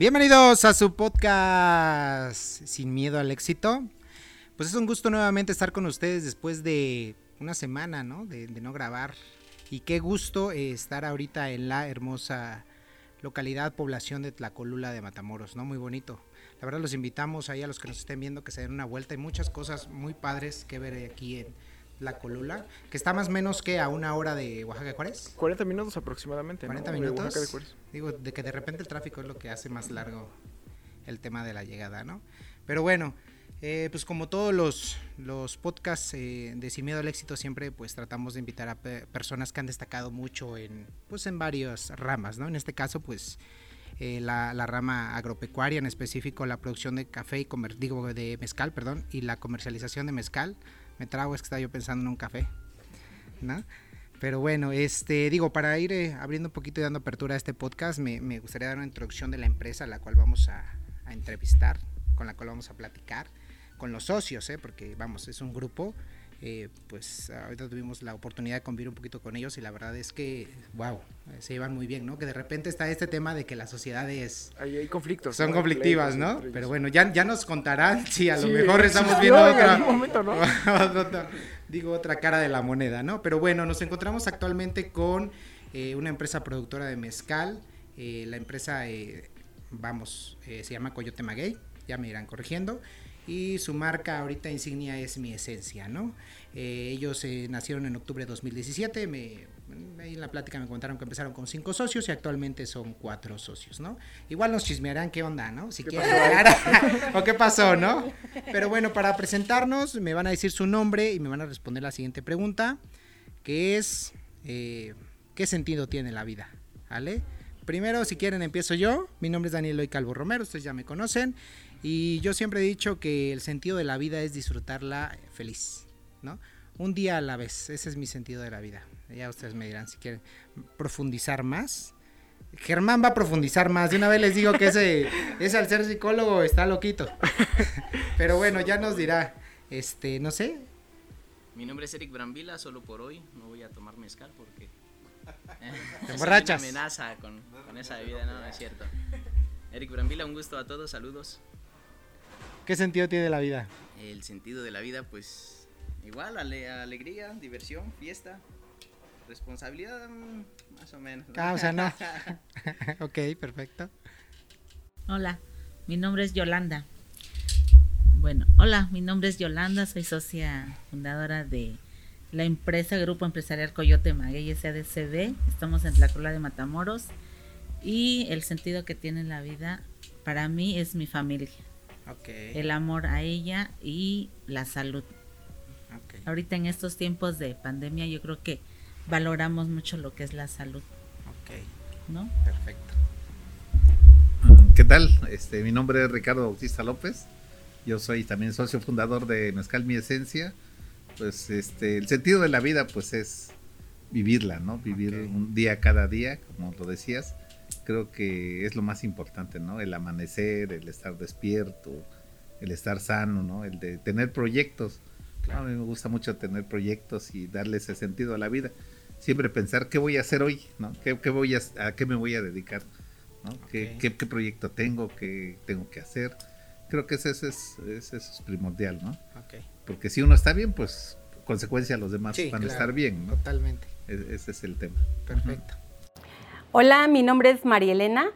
Bienvenidos a su podcast Sin Miedo al Éxito. Pues es un gusto nuevamente estar con ustedes después de una semana, ¿no? De, no grabar. Y qué gusto eh, estar ahorita en la hermosa localidad, población de Tlacolula de Matamoros, ¿no? Muy bonito. La verdad los invitamos ahí a los que nos estén viendo que se den una vuelta. Hay muchas cosas muy padres que ver aquí en la Colula, que está más o menos que a una hora de Oaxaca de Juárez. 40 minutos aproximadamente. 40 minutos. De Digo, de que de repente el tráfico es lo que hace más largo el tema de la llegada, ¿no? Pero bueno, eh, pues como todos los, los podcasts eh, de Sin Miedo al Éxito, siempre pues tratamos de invitar a personas que han destacado mucho en, pues en varias ramas, ¿no? En este caso, pues eh, la, la, rama agropecuaria, en específico la producción de café y digo, de mezcal, perdón, y la comercialización de mezcal me trago, es que estaba yo pensando en un café, ¿no? Pero bueno, este, digo, para ir eh, abriendo un poquito y dando apertura a este podcast, me, me, gustaría dar una introducción de la empresa a la cual vamos a, a entrevistar, con la cual vamos a platicar, con los socios, ¿eh? porque vamos, es un grupo eh, pues ahorita tuvimos la oportunidad de convivir un poquito con ellos y la verdad es que, wow, se llevan muy bien, ¿no? Que de repente está este tema de que las sociedades... Hay, conflictos. Son conflictivas, ¿no? Pero bueno, ya, ya nos contarán si a lo mejor estamos viendo otra... Momento, ¿no? digo, otra cara de la moneda, ¿no? Pero bueno, nos encontramos actualmente con eh, una empresa productora de mezcal. Eh, la empresa, vamos, se llama Coyote Maguey, ya me irán corrigiendo y su marca ahorita insignia es Mi Esencia, ¿no? Eh, ellos eh, nacieron en octubre de 2017, me, ahí en la plática me contaron que empezaron con cinco socios y actualmente son cuatro socios, ¿no? Igual nos chismearán qué onda, ¿no? Si quieren o qué pasó, ¿no? Pero bueno, para presentarnos me van a decir su nombre y me van a responder la siguiente pregunta, que es, eh, ¿qué sentido tiene la vida? ¿Vale? Primero, si quieren, empiezo yo. Mi nombre es Daniel Loy Calvo Romero, ustedes ya me conocen. Y yo siempre he dicho que el sentido de la vida es disfrutarla feliz, ¿no? Un día a la vez, ese es mi sentido de la vida. Ya ustedes me dirán si quieren profundizar más. Germán va a profundizar más. De una vez les digo que ese, ese al ser psicólogo está loquito. Pero bueno, ya nos dirá. Este, no sé. Mi nombre es Eric Brambila, solo por hoy no voy a tomar mezcal porque te emborrachas. amenaza con, con esa bebida, no, no es cierto. Eric Brambila, un gusto a todos, saludos. ¿Qué sentido tiene la vida? El sentido de la vida, pues igual, alegría, diversión, fiesta, responsabilidad, mm, más o menos. Ah, o sea, no. ok, perfecto. Hola, mi nombre es Yolanda. Bueno, hola, mi nombre es Yolanda, soy socia fundadora de la empresa Grupo Empresarial Coyote Maguey SADCB. Estamos en Tlacula de Matamoros y el sentido que tiene la vida para mí es mi familia el amor a ella y la salud. Ahorita en estos tiempos de pandemia yo creo que valoramos mucho lo que es la salud. ¿No? Perfecto. Mm, ¿Qué tal? Este, mi nombre es Ricardo Bautista López. Yo soy también socio fundador de Mezcal Mi Esencia. Pues este, el sentido de la vida pues es vivirla, ¿no? Vivir un día cada día, como lo decías creo que es lo más importante, ¿no? El amanecer, el estar despierto, el estar sano, ¿no? El de tener proyectos. A mí me gusta mucho tener proyectos y darle ese sentido a la vida. Siempre pensar qué voy a hacer hoy, ¿no? ¿Qué, voy a, a qué me voy a dedicar? ¿no? ¿Qué, qué, proyecto tengo? ¿Qué tengo que hacer? Creo que ese, es, es primordial, ¿no? Porque si uno está bien, pues consecuencia los demás van a estar bien. ¿no? Totalmente. E, ese es el tema. Perfecto. Hola, mi nombre es María Elena.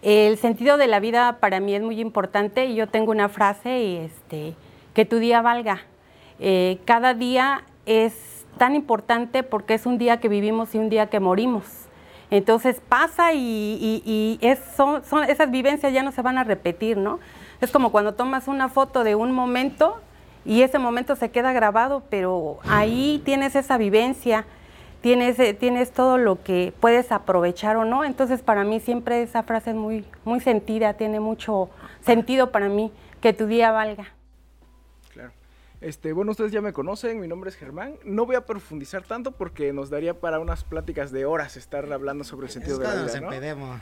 El sentido de la vida para mí es muy importante y yo tengo una frase y este, que tu día valga. Eh, cada día es tan importante porque es un día que vivimos y un día que morimos. Entonces pasa y, son, esas vivencias ya no se van a repetir, ¿no? Es como cuando tomas una foto de un momento y ese momento se queda grabado, pero ahí tienes esa vivencia tienes, eh, tienes todo lo que puedes aprovechar o no. Entonces para mí siempre esa frase es muy, muy sentida, tiene mucho sentido para mí, que tu día valga. Claro. Este, bueno, ustedes ya me conocen, mi nombre es Germán. No voy a profundizar tanto porque nos daría para unas pláticas de horas estar hablando sobre el sentido de la vida. Nos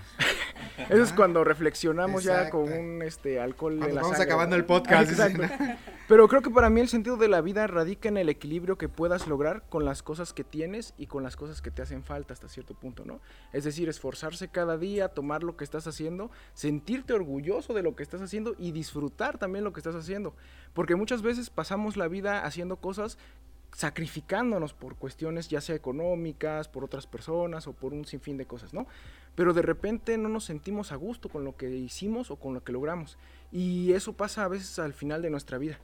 Eso es cuando reflexionamos ya con un este alcohol vamos acabando el podcast. Pero creo que para mí el sentido de la vida radica en el equilibrio que puedas lograr con las cosas que tienes y con las cosas que te hacen falta hasta cierto punto, ¿no? Es decir, esforzarse cada día, tomar lo que estás haciendo, sentirte orgulloso de lo que estás haciendo y disfrutar también lo que estás haciendo. Porque muchas veces pasamos la vida haciendo cosas sacrificándonos por cuestiones ya sea económicas, por otras personas o por un sinfín de cosas, ¿no? Pero de repente no nos sentimos a gusto con lo que hicimos o con lo que logramos. Y eso pasa a veces al final de nuestra vida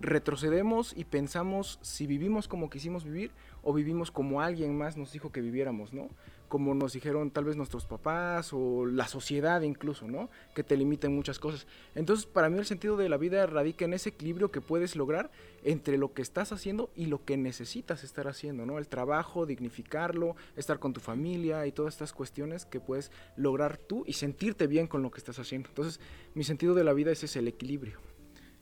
retrocedemos y pensamos si vivimos como quisimos vivir o vivimos como alguien más nos dijo que viviéramos, ¿no? Como nos dijeron tal vez nuestros papás o la sociedad incluso, ¿no? Que te limiten muchas cosas. Entonces, para mí el sentido de la vida radica en ese equilibrio que puedes lograr entre lo que estás haciendo y lo que necesitas estar haciendo, ¿no? El trabajo, dignificarlo, estar con tu familia y todas estas cuestiones que puedes lograr tú y sentirte bien con lo que estás haciendo. Entonces, mi sentido de la vida es ese, el equilibrio.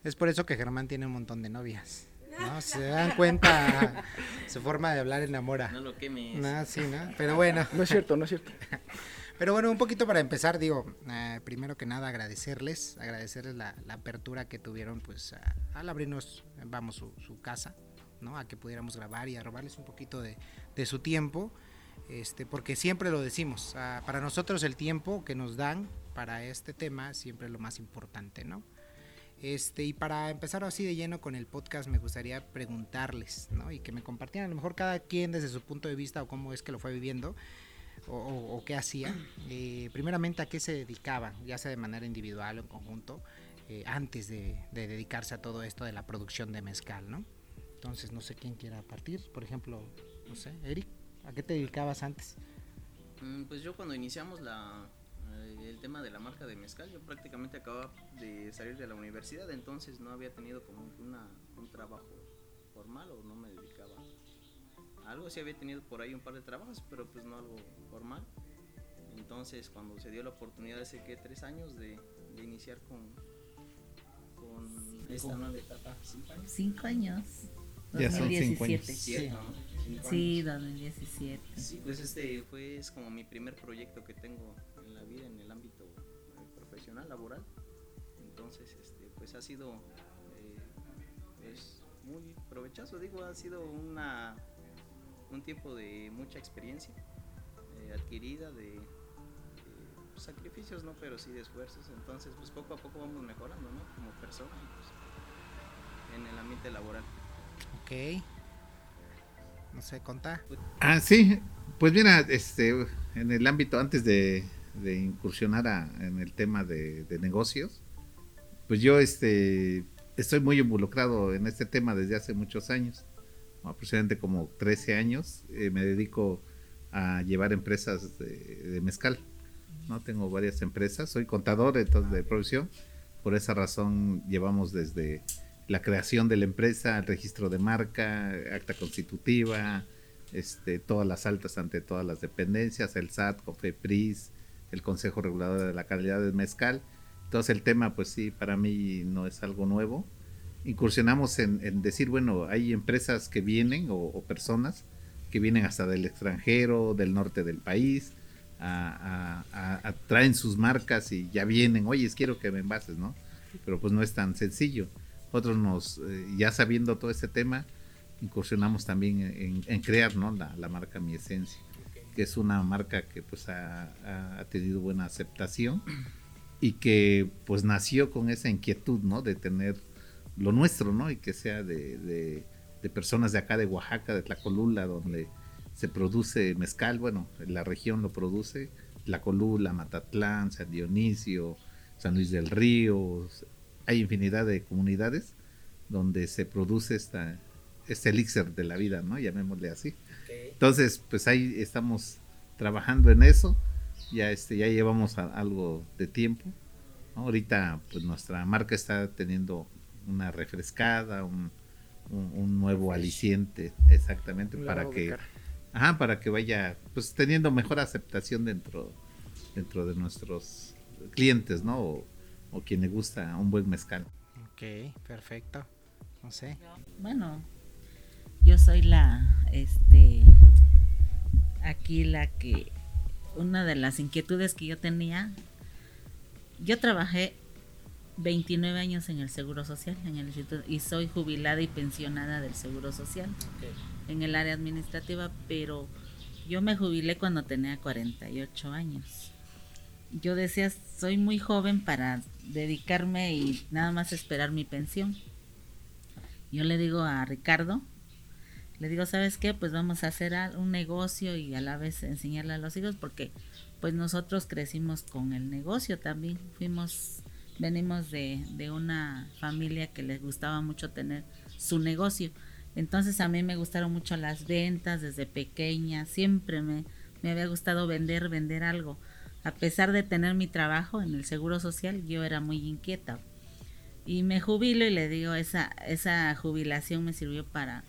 Es por eso que Germán tiene un montón de novias. ¿no? Se dan cuenta, su forma de hablar enamora. No lo quemes. No, sí, ¿no? Pero bueno. No es cierto, no es cierto. Pero bueno, un poquito para empezar, digo, eh, primero que nada agradecerles, agradecerles la, apertura que tuvieron pues al abrirnos, vamos, su, casa, ¿no? A que pudiéramos grabar y a robarles un poquito de, su tiempo, este, porque siempre lo decimos, para nosotros el tiempo que nos dan para este tema siempre es lo más importante, ¿no? Este, y para empezar así de lleno con el podcast, me gustaría preguntarles, ¿no? Y que me compartieran a lo mejor cada quien desde su punto de vista o cómo es que lo fue viviendo o, qué hacía. Eh, primeramente, ¿a qué se dedicaba, ya sea de manera individual o en conjunto, eh, antes de, dedicarse a todo esto de la producción de mezcal, ¿no? Entonces, no sé quién quiera partir. Por ejemplo, no sé, Eric, ¿a qué te dedicabas antes? Mm, pues yo cuando iniciamos la, el tema de la marca de mezcal, yo prácticamente acababa de salir de la universidad, entonces no había tenido como una, un trabajo formal o no me dedicaba a algo. Sí había tenido por ahí un par de trabajos, pero pues no algo formal. Entonces cuando se dio la oportunidad hace que tres años de, iniciar con, con esta nueva etapa, cinco años. Cinco años. Ya son cinco años. Sí, 2017. Sí, pues este fue es como mi primer proyecto que tengo en la vida en el ámbito eh, profesional, laboral. Entonces, este, pues ha sido eh, pues, muy provechoso, digo, ha sido una un tiempo de mucha experiencia eh, adquirida, de, pues, sacrificios, no, pero sí de esfuerzos. Entonces, pues poco a poco vamos mejorando, ¿no? Como persona, pues, en el ambiente laboral. Ok no sé, contar. Ah, sí, pues mira, este, en el ámbito antes de, incursionar en el tema de, negocios, pues yo este, estoy muy involucrado en este tema desde hace muchos años, aproximadamente como 13 años, eh, me dedico a llevar empresas de, mezcal, ¿no? Tengo varias empresas, soy contador entonces, de profesión, por esa razón llevamos desde la creación de la empresa, el registro de marca, acta constitutiva, este, todas las altas ante todas las dependencias, el SAT, COFEPRIS, el Consejo Regulador de la Calidad del Mezcal. Entonces el tema, pues sí, para mí no es algo nuevo. Incursionamos en, decir, bueno, hay empresas que vienen o, personas que vienen hasta del extranjero, del norte del país, a, traen sus marcas y ya vienen, oye, quiero que me envases, ¿no? Pero pues no es tan sencillo. Nosotros nos, eh, ya sabiendo todo este tema, incursionamos también en, crear ¿no? la, marca Mi Esencia, que es una marca que pues ha, tenido buena aceptación y que pues nació con esa inquietud ¿no? de tener lo nuestro, ¿no? Y que sea de, de, personas de acá de Oaxaca, de Tlacolula, donde se produce mezcal, bueno, la región lo produce, Tlacolula, Matatlán, San Dionisio, San Luis del Río, hay infinidad de comunidades donde se produce esta, este elixir de la vida, ¿no? Llamémosle así. Entonces, pues ahí estamos trabajando en eso. Ya, este, ya llevamos algo de tiempo. Ahorita, pues nuestra marca está teniendo una refrescada, un, nuevo aliciente, exactamente, para que, ajá, para que vaya, pues teniendo mejor aceptación dentro, dentro de nuestros clientes, ¿no? o quien le gusta un buen mezcal. Ok, perfecto. No sé. Bueno, yo soy la, este, aquí la que, una de las inquietudes que yo tenía, yo trabajé 29 años en el Seguro Social, en el instituto, y soy jubilada y pensionada del Seguro Social, en el área administrativa, pero yo me jubilé cuando tenía 48 años. Yo decía, soy muy joven para dedicarme y nada más esperar mi pensión. Yo le digo a Ricardo, le digo, ¿sabes qué? Pues vamos a hacer un negocio y a la vez enseñarle a los hijos porque pues nosotros crecimos con el negocio también. Fuimos, venimos de, de una familia que les gustaba mucho tener su negocio. Entonces a mí me gustaron mucho las ventas desde pequeña, siempre me, me había gustado vender, vender algo. A pesar de tener mi trabajo en el Seguro Social, yo era muy inquieta. Y me jubilo y le digo, esa, esa jubilación me sirvió para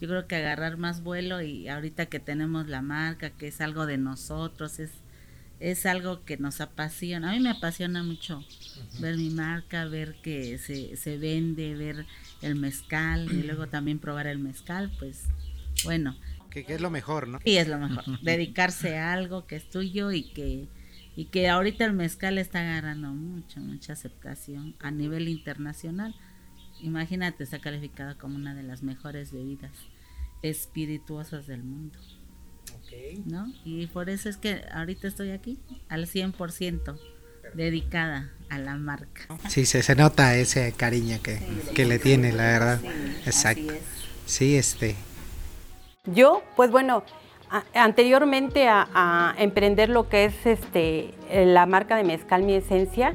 yo creo que agarrar más vuelo y ahorita que tenemos la marca, que es algo de nosotros, es, es algo que nos apasiona. A mí me apasiona mucho ver mi marca, ver que se, se vende, ver el mezcal y luego también probar el mezcal, pues bueno. Que, es lo mejor, ¿no? Sí, es lo mejor. Dedicarse a algo que es tuyo y que, y que ahorita el mezcal está agarrando mucha, mucha aceptación a nivel internacional. Imagínate, está calificada como una de las mejores bebidas espirituosas del mundo. ¿No? Y por eso es que ahorita estoy aquí al 100% dedicada a la marca. Sí, se, se nota ese cariño que, que le tiene, la verdad. Exacto. Sí, este. Yo, pues bueno, anteriormente a, a, emprender lo que es este la marca de Mezcal Mi Esencia,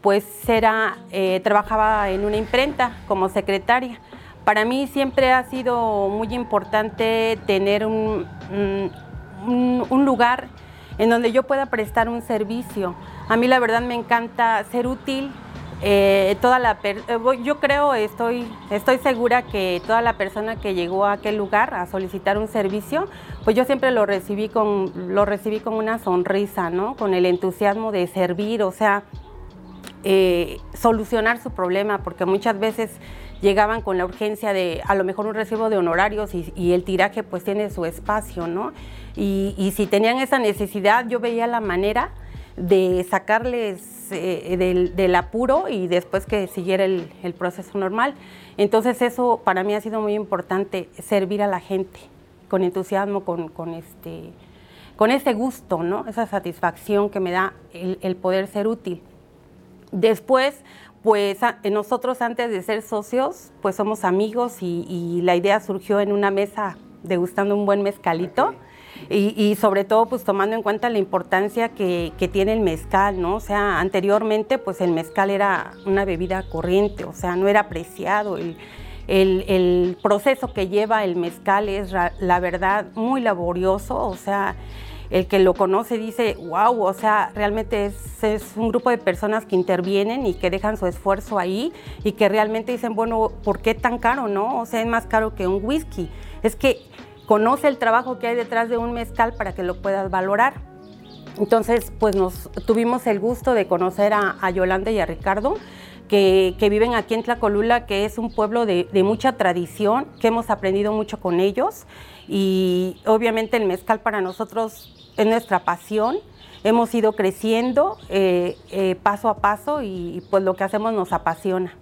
pues era, eh, trabajaba en una imprenta como secretaria. Para mí siempre ha sido muy importante tener un, un, lugar en donde yo pueda prestar un servicio. A mí la verdad me encanta ser útil. Eh, toda la eh, yo creo, estoy, estoy segura que toda la persona que llegó a aquel lugar a solicitar un servicio, pues yo siempre lo recibí con, lo recibí con una sonrisa, ¿no? Con el entusiasmo de servir, o sea, eh, solucionar su problema, porque muchas veces llegaban con la urgencia de a lo mejor un recibo de honorarios y, el tiraje pues tiene su espacio, ¿no? Y, si tenían esa necesidad, yo veía la manera de sacarles eh, del, apuro y después que siguiera el, proceso normal. Entonces eso para mí ha sido muy importante, servir a la gente con entusiasmo, con, este, con ese gusto, ¿no? Esa satisfacción que me da el poder ser útil. Después, pues nosotros antes de ser socios, pues somos amigos y, la idea surgió en una mesa degustando un buen mezcalito. Y, sobre todo pues tomando en cuenta la importancia que, tiene el mezcal, ¿no? O sea, anteriormente pues el mezcal era una bebida corriente, o sea, no era apreciado. El, el proceso que lleva el mezcal es la verdad muy laborioso, o sea, el que lo conoce dice, wow, o sea, realmente es, un grupo de personas que intervienen y que dejan su esfuerzo ahí y que realmente dicen, bueno, ¿por qué tan caro, no? O sea, es más caro que un whisky. Es que conoce el trabajo que hay detrás de un mezcal para que lo puedas valorar. Entonces, pues nos tuvimos el gusto de conocer a, Yolanda y a Ricardo, que, viven aquí en Tlacolula, que es un pueblo de, de mucha tradición, que hemos aprendido mucho con ellos y obviamente el mezcal para nosotros es nuestra pasión. Hemos ido creciendo eh, eh, paso a paso y pues lo que hacemos nos apasiona.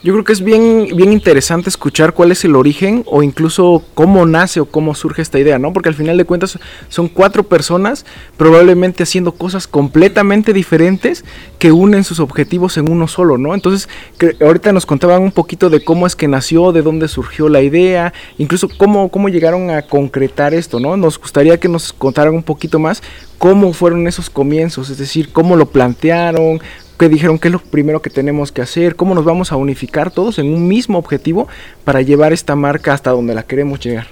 Yo creo que es bien, bien interesante escuchar cuál es el origen o incluso cómo nace o cómo surge esta idea, ¿no? Porque al final de cuentas son cuatro personas probablemente haciendo cosas completamente diferentes que unen sus objetivos en uno solo, ¿no? Entonces, que ahorita nos contaban un poquito de cómo es que nació, de dónde surgió la idea, incluso cómo, cómo llegaron a concretar esto, ¿no? Nos gustaría que nos contaran un poquito más cómo fueron esos comienzos, es decir, cómo lo plantearon, que dijeron qué es lo primero que tenemos que hacer, cómo nos vamos a unificar todos en un mismo objetivo para llevar esta marca hasta donde la queremos llegar.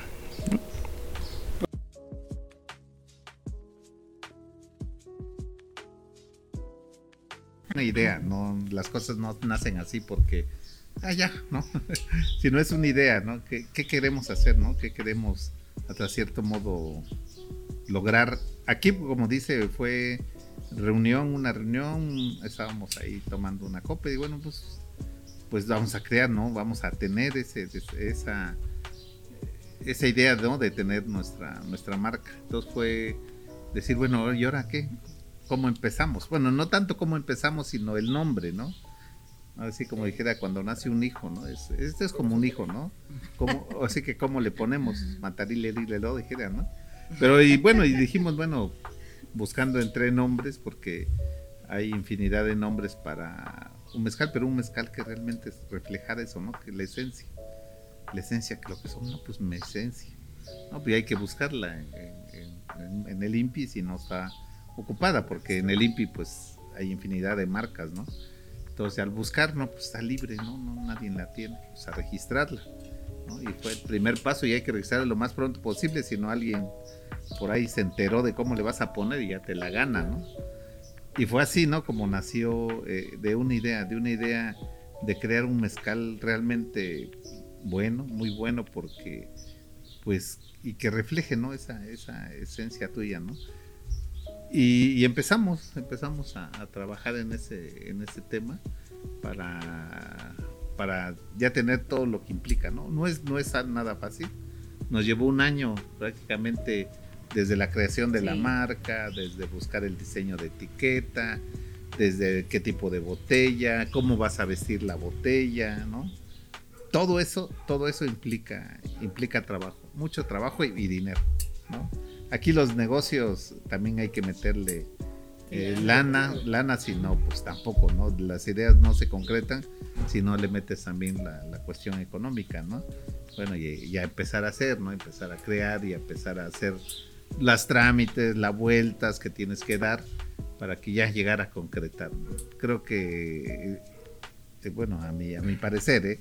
Una idea, no, las cosas no nacen así porque ah ya, ¿no? si no es una idea, ¿no? ¿Qué, ¿Qué, queremos hacer, ¿no? ¿Qué queremos hasta cierto modo lograr? Aquí, como dice, fue reunión, una reunión, estábamos ahí tomando una copa y bueno, pues, pues vamos a crear, ¿no? Vamos a tener ese, esa, esa idea, ¿no? De tener nuestra, nuestra marca. Entonces fue decir, bueno, ¿y ahora qué? cómo empezamos. Bueno, no tanto cómo empezamos, sino el nombre, ¿no? Así como dijera cuando nace un hijo, ¿no? Es, este es como un hijo, ¿no? Como, así que cómo le ponemos, matarile, dile, lo dijera, ¿no? Pero y bueno, y dijimos, bueno, buscando entre nombres, porque hay infinidad de nombres para un mezcal, pero un mezcal que realmente reflejara eso, ¿no? Que la esencia, la esencia que lo que son, no, pues mi esencia, ¿no? Pues hay que buscarla en, el INPI si no está ocupada, porque en el INPI pues hay infinidad de marcas, ¿no? Entonces, al buscar, no, pues está libre, ¿no? no nadie la tiene, pues a registrarla. Y fue el primer paso y hay que registrarla lo más pronto posible, si no alguien por ahí se enteró de cómo le vas a poner y ya te la gana, ¿no? Y fue así, ¿no? Como nació eh, de una idea, de una idea de crear un mezcal realmente bueno, muy bueno, porque, pues, y que refleje, ¿no? Esa, esa esencia tuya, ¿no? Y, empezamos, empezamos a, trabajar en ese, en ese tema para, para ya tener todo lo que implica, ¿no? No es, no es nada fácil. Nos llevó un año prácticamente desde la creación de la marca, desde buscar el diseño de etiqueta, desde qué tipo de botella, cómo vas a vestir la botella, ¿no? Todo eso, todo eso implica, implica trabajo, mucho trabajo y, y dinero, ¿no? Aquí los negocios también hay que meterle eh, lana, lana si no, pues tampoco, ¿no? Las ideas no se concretan si no le metes también la, cuestión económica, ¿no? Bueno, y, ya empezar a hacer, ¿no? Empezar a crear y empezar a hacer las trámites, las vueltas que tienes que dar para que ya llegara a concretar. Creo que, eh, bueno, a mi, a mi parecer, ¿eh?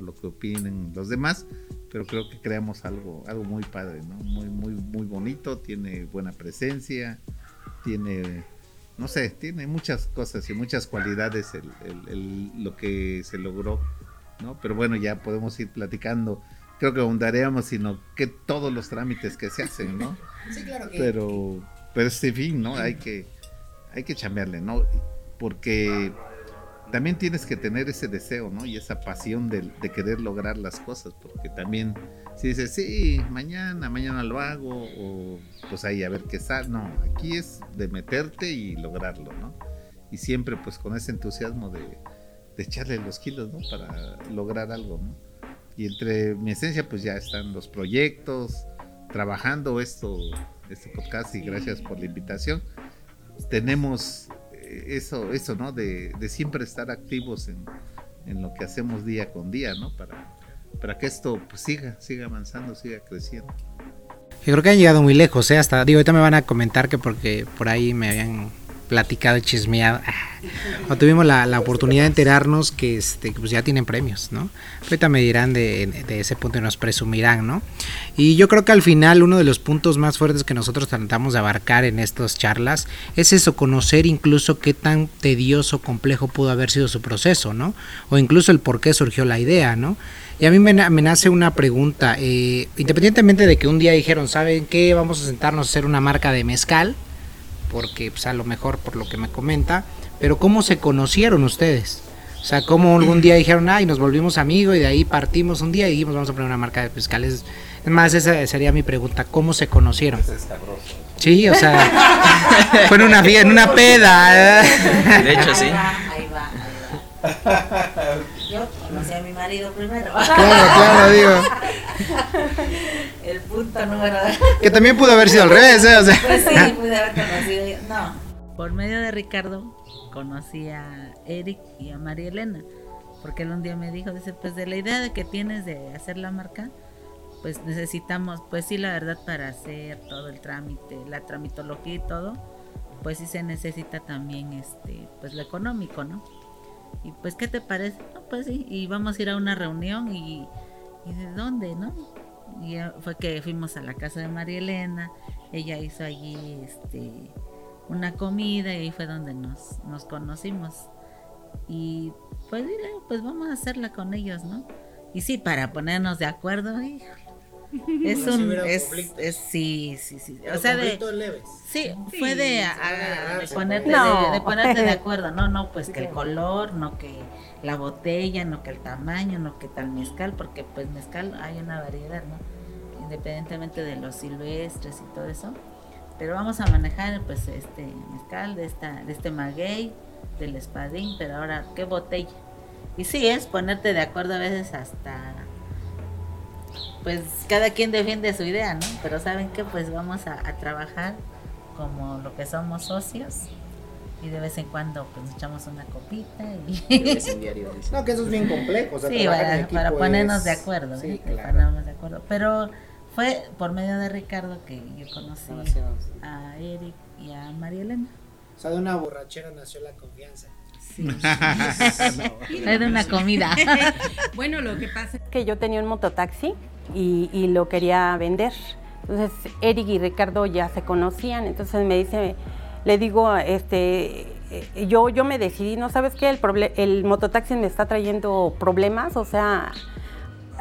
lo que opinen los demás, pero creo que creamos algo, algo muy padre, ¿no? Muy, muy, muy bonito, tiene buena presencia, tiene, no sé, tiene muchas cosas y muchas cualidades lo que se logró, ¿no? Pero bueno, ya podemos ir platicando. Creo que ahondaríamos, sino que todos los trámites que se hacen, ¿no? Sí, claro que. Pero, pero este fin, ¿no? Hay que, hay que chambearle, ¿no? Porque también tienes que tener ese deseo, ¿no? Y esa pasión de, querer lograr las cosas, porque también si dices, sí, mañana, mañana lo hago, o pues ahí a ver qué sale, no, aquí es de meterte y lograrlo, ¿no? Y siempre pues con ese entusiasmo de, echarle los kilos, ¿no? Para lograr algo, ¿no? Y entre mi esencia pues ya están los proyectos, trabajando esto, este podcast y gracias por la invitación. Tenemos eso, eso, ¿no? De, siempre estar activos en, lo que hacemos día con día, ¿no? Para, para que esto pues, siga, siga avanzando, siga creciendo. Yo creo que han llegado muy lejos, ¿eh? Hasta, digo, ahorita me van a comentar que porque por ahí me habían platicado y chismeado. O tuvimos la, la, oportunidad de enterarnos que, este, pues ya tienen premios, ¿no? Ahorita me dirán de, de, ese punto y nos presumirán, ¿no? Y yo creo que al final uno de los puntos más fuertes que nosotros tratamos de abarcar en estas charlas es eso, conocer incluso qué tan tedioso, complejo pudo haber sido su proceso, ¿no? O incluso el por qué surgió la idea, ¿no? Y a mí me, me nace una pregunta, eh, independientemente de que un día dijeron, ¿saben qué? Vamos a sentarnos a hacer una marca de mezcal, porque pues, a lo mejor por lo que me comenta, pero ¿cómo se conocieron ustedes? O sea, ¿cómo algún día dijeron, ay, nos volvimos amigos y de ahí partimos un día y dijimos, vamos a poner una marca de pescales? Es más, esa sería mi pregunta, ¿cómo se conocieron? Sí, o sea, fue en una, en una peda. De hecho, sí. Ahí va, ahí va. Yo conocí a mi marido primero. Claro, claro, digo. El punto número. Que también pudo haber sido al revés, ¿eh? O sea. Pues sí, pude haber conocido. No. Por medio de Ricardo conocí a Eric y a María Elena. Porque él un día me dijo, dice, pues de la idea de que tienes de hacer la marca, pues necesitamos, pues sí, la verdad, para hacer todo el trámite, la tramitología y todo, pues sí se necesita también, este, pues lo económico, ¿no? Y pues, ¿qué te parece? No, pues sí, y vamos a ir a una reunión y, y ¿de dónde, no? Y fue que fuimos a la casa de María Elena, ella hizo allí este una comida y ahí fue donde nos, nos conocimos. Y pues dile, pues vamos a hacerla con ellos, ¿no? Y sí, para ponernos de acuerdo, híjole. Es un es, es, sí, sí, sí. o sea, de leves. Sí, fue de, ponerte de, de, ponerte de acuerdo, no, no, pues que el color, no que la botella, no que el tamaño, no que tal mezcal, porque pues mezcal hay una variedad, ¿no? Independientemente de los silvestres y todo eso, pero vamos a manejar pues este mezcal de esta de este maguey, del espadín, pero ahora qué botella. Y sí es ponerte de acuerdo a veces hasta pues cada quien defiende su idea, ¿no? Pero saben que pues vamos a, trabajar como lo que somos socios y de vez en cuando pues echamos una copita y no que eso es bien complejo sí para, ponernos de acuerdo sí, ¿eh? ponernos de acuerdo pero fue por medio de Ricardo que yo conocí a Eric y a María Elena. O sea, de una borrachera nació la confianza. Sí. no, de una comida. bueno, lo que pasa es que yo tenía un mototaxi y, lo quería vender. Entonces, Eric y Ricardo ya se conocían. Entonces me dice, le digo, este, eh, yo, yo me decidí, ¿no sabes qué? El, mototaxi me está trayendo problemas, o sea,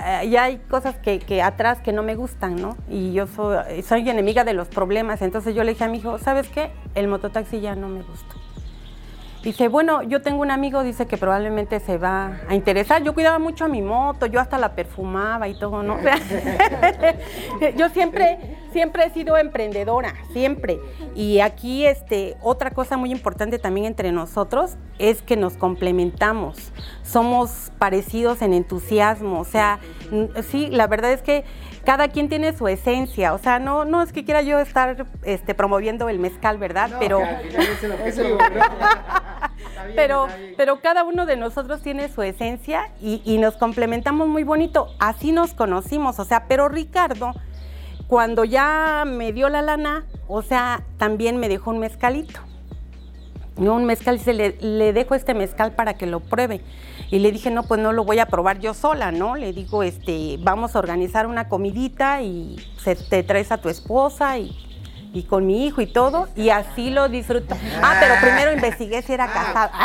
eh, ya hay cosas que, atrás que no me gustan, ¿no? Y yo soy, soy enemiga de los problemas. Entonces yo le dije a mi hijo, ¿sabes qué? El mototaxi ya no me gusta. Dice, bueno, yo tengo un amigo, dice que probablemente se va a interesar. Yo cuidaba mucho a mi moto, yo hasta la perfumaba y todo, ¿no? yo siempre, siempre he sido emprendedora, siempre. Y aquí, este, otra cosa muy importante también entre nosotros es que nos complementamos. Somos parecidos en entusiasmo. O sea, sí, la verdad es que cada quien tiene su esencia, o sea, no, no es que quiera yo estar este, promoviendo el mezcal, ¿verdad? pero, pero, pero cada uno de nosotros tiene su esencia y, y nos complementamos muy bonito. Así nos conocimos, o sea, pero Ricardo, cuando ya me dio la lana, o sea, también me dejó un mezcalito. Un mezcal, se le, le dejo este mezcal para que lo pruebe. Y le dije, no, pues no lo voy a probar yo sola, ¿no? Le digo, este, vamos a organizar una comidita y se, te traes a tu esposa y, y con mi hijo y todo, y así lo disfruto. Ah, pero primero investigué si era casado.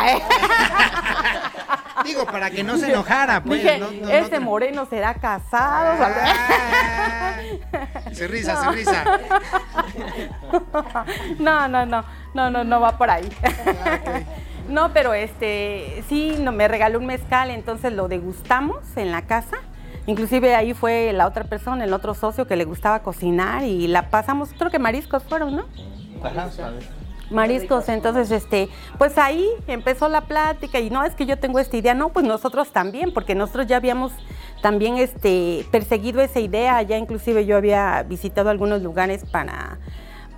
Digo, para que no se enojara, pues. Dije, ese moreno será casado. Ah. se risa, se risa. No, no, no, no, no, no va por ahí. Ah, no, pero este, sí, no, me regaló un mezcal, entonces lo degustamos en la casa. Inclusive ahí fue la otra persona, el otro socio que le gustaba cocinar y la pasamos, creo que mariscos fueron, ¿no? Ajá, mariscos, entonces este, pues ahí empezó la plática y no es que yo tengo esta idea, no, pues nosotros también, porque nosotros ya habíamos también este perseguido esa idea, ya inclusive yo había visitado algunos lugares para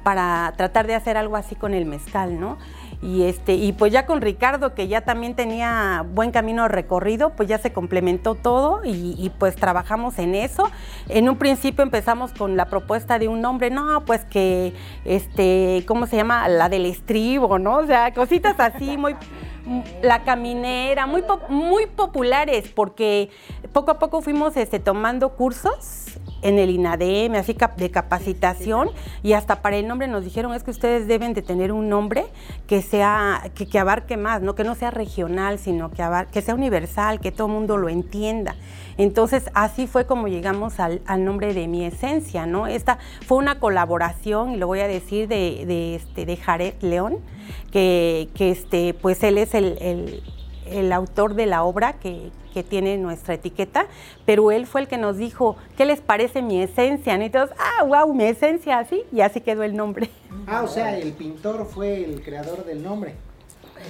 para tratar de hacer algo así con el mezcal, ¿no? Y este y pues ya con Ricardo que ya también tenía buen camino recorrido pues ya se complementó todo y, pues trabajamos en eso. En un principio empezamos con la propuesta de un nombre no pues que este cómo se llama la del estribo no o sea cositas así muy la caminera muy muy populares porque poco a poco fuimos este tomando cursos en el INADEM, así de capacitación, y hasta para el nombre nos dijeron es que ustedes deben de tener un nombre que sea, que, abarque más, ¿no? que no sea regional, sino que, que sea universal, que todo el mundo lo entienda. Entonces, así fue como llegamos al, nombre de mi esencia, ¿no? Esta fue una colaboración, y lo voy a decir, de, de, este, de Jared León, que, que este, pues él es el el autor de la obra que, tiene nuestra etiqueta, pero él fue el que nos dijo, ¿qué les parece mi esencia? Y todos, ah, wow, mi esencia, así, y así quedó el nombre. Ah, o sea, el pintor fue el creador del nombre.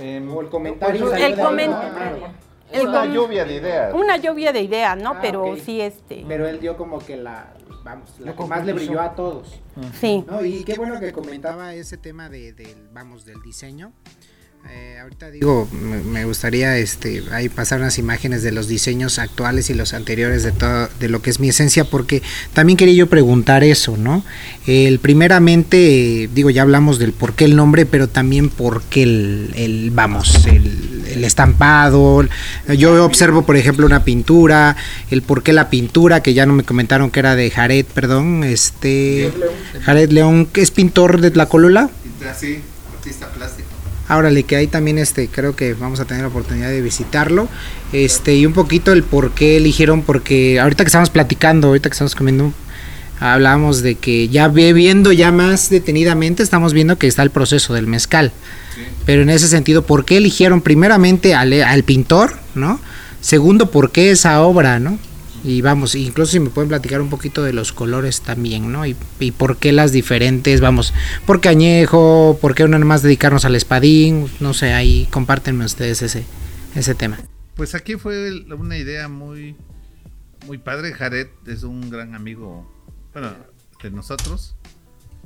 Em, o el comentario. El comentario. Una lluvia de ideas. Una lluvia de ideas, ¿no? Ah, pero sí, este. Pero él dio como que la, vamos, la que más le brilló a todos. Sí. Y qué bueno que comentaba ese tema de, del, vamos, del diseño. Eh, ahorita digo, me gustaría este, ahí pasar unas imágenes de los diseños actuales y los anteriores de todo, de lo que es mi esencia, porque también quería yo preguntar eso, ¿no? El primeramente, digo, ya hablamos del por qué el nombre, pero también por qué el, vamos, el, estampado. Yo observo, por ejemplo, una pintura, el por qué la pintura, que ya no me comentaron que era de Jared, perdón, este, Jared León, que es pintor de la colula. Sí, artista plástico. Árale, que ahí también este, creo que vamos a tener la oportunidad de visitarlo. Este, y un poquito el por qué eligieron, porque ahorita que estamos platicando, ahorita que estamos comiendo, hablábamos de que ya viendo ya más detenidamente, estamos viendo que está el proceso del mezcal. Pero en ese sentido, ¿por qué eligieron primeramente al, al pintor, ¿no? Segundo, ¿por qué esa obra, ¿no? Y vamos, incluso si me pueden platicar un poquito de los colores también, ¿no? Y, por qué las diferentes, vamos, por qué añejo, por qué nada más dedicarnos al espadín, no sé, ahí compártenme ustedes ese, ese tema. Pues aquí fue una idea muy, muy padre. Jared es un gran amigo, bueno, de nosotros.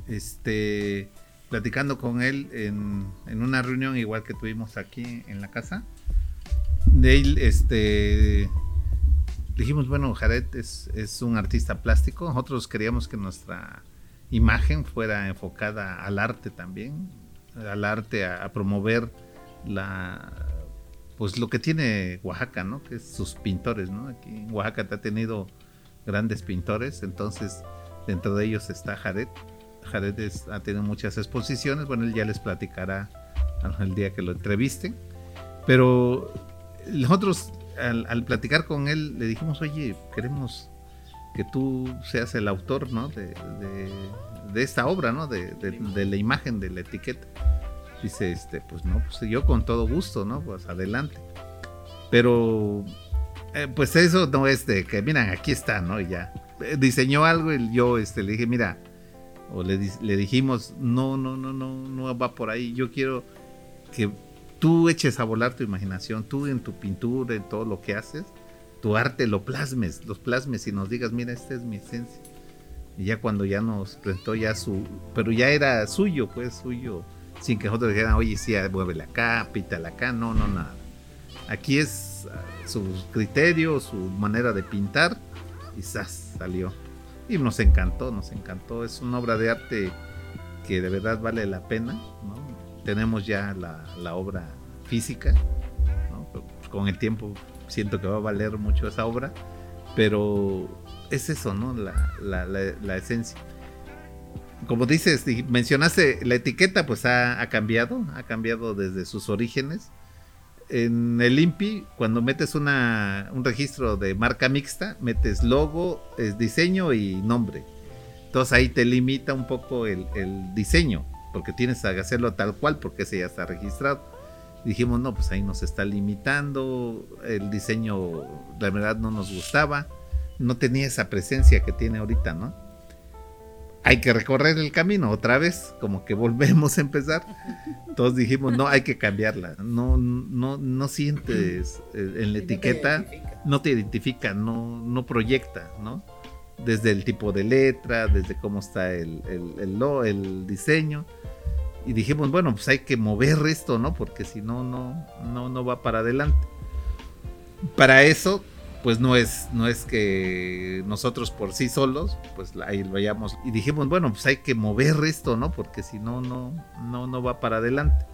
Este, platicando con él en, en una reunión igual que tuvimos aquí en la casa. De él, este, dijimos, bueno, Jared es, es un artista plástico. Nosotros queríamos que nuestra imagen fuera enfocada al arte también, al arte, a, promover la, pues lo que tiene Oaxaca, ¿no? Que es sus pintores, ¿no? Aquí en Oaxaca te ha tenido grandes pintores, entonces dentro de ellos está Jared. Jared ha tenido muchas exposiciones, bueno, él ya les platicará el día que lo entrevisten, pero nosotros al, platicar con él le dijimos, oye, queremos que tú seas el autor, ¿no? De, esta obra, ¿no? De, de la imagen, de la etiqueta. Dice, este, pues no, pues yo con todo gusto, ¿no? Pues adelante. Pero, eh, pues eso no es de que, miren, aquí está, ¿no? Y ya. Eh, diseñó algo y yo este, le dije, mira, o le, le dijimos, no, no, no, no, no va por ahí. Yo quiero que tú eches a volar tu imaginación, tú en tu pintura, en todo lo que haces, tu arte lo plasmes, los plasmes y nos digas, mira, esta es mi esencia. Y ya cuando ya nos presentó ya su, pero ya era suyo, pues suyo sin que nosotros dijeran, oye, sí, muévele acá, pítala acá, no, no, nada. Aquí es ah, su criterio, su manera de pintar, y salió. Y nos encantó, nos encantó. Es una obra de arte que de verdad vale la pena. Tenemos ya la, obra física, con el tiempo siento que va a valer mucho esa obra, pero es eso, ¿no? La esencia como dices, mencionaste la etiqueta, pues ha, cambiado, ha cambiado desde sus orígenes. En el INPI, cuando metes una, un registro de marca mixta, metes logo, es diseño y nombre. Entonces ahí te limita un poco el, diseño, porque tienes que hacerlo tal cual, porque ese ya está registrado. Dijimos, no, pues ahí nos está limitando, el diseño, la verdad, no nos gustaba, no tenía esa presencia que tiene ahorita, ¿no? hay que recorrer el camino otra vez, como que volvemos a empezar. Todos dijimos, no, hay que cambiarla. No, no, no sientes eh, en la etiqueta, no te identifica, no, no proyecta, ¿no? Desde el tipo de letra, desde cómo está el, el, el, el diseño. Y dijimos, bueno, pues hay que mover esto, ¿no? Porque si no, no, no, no va para adelante. Para eso pues no es, no es que nosotros por sí solos, pues ahí lo vayamos y dijimos, bueno, pues hay que mover esto, ¿no? Porque si no, no, no, no va para adelante.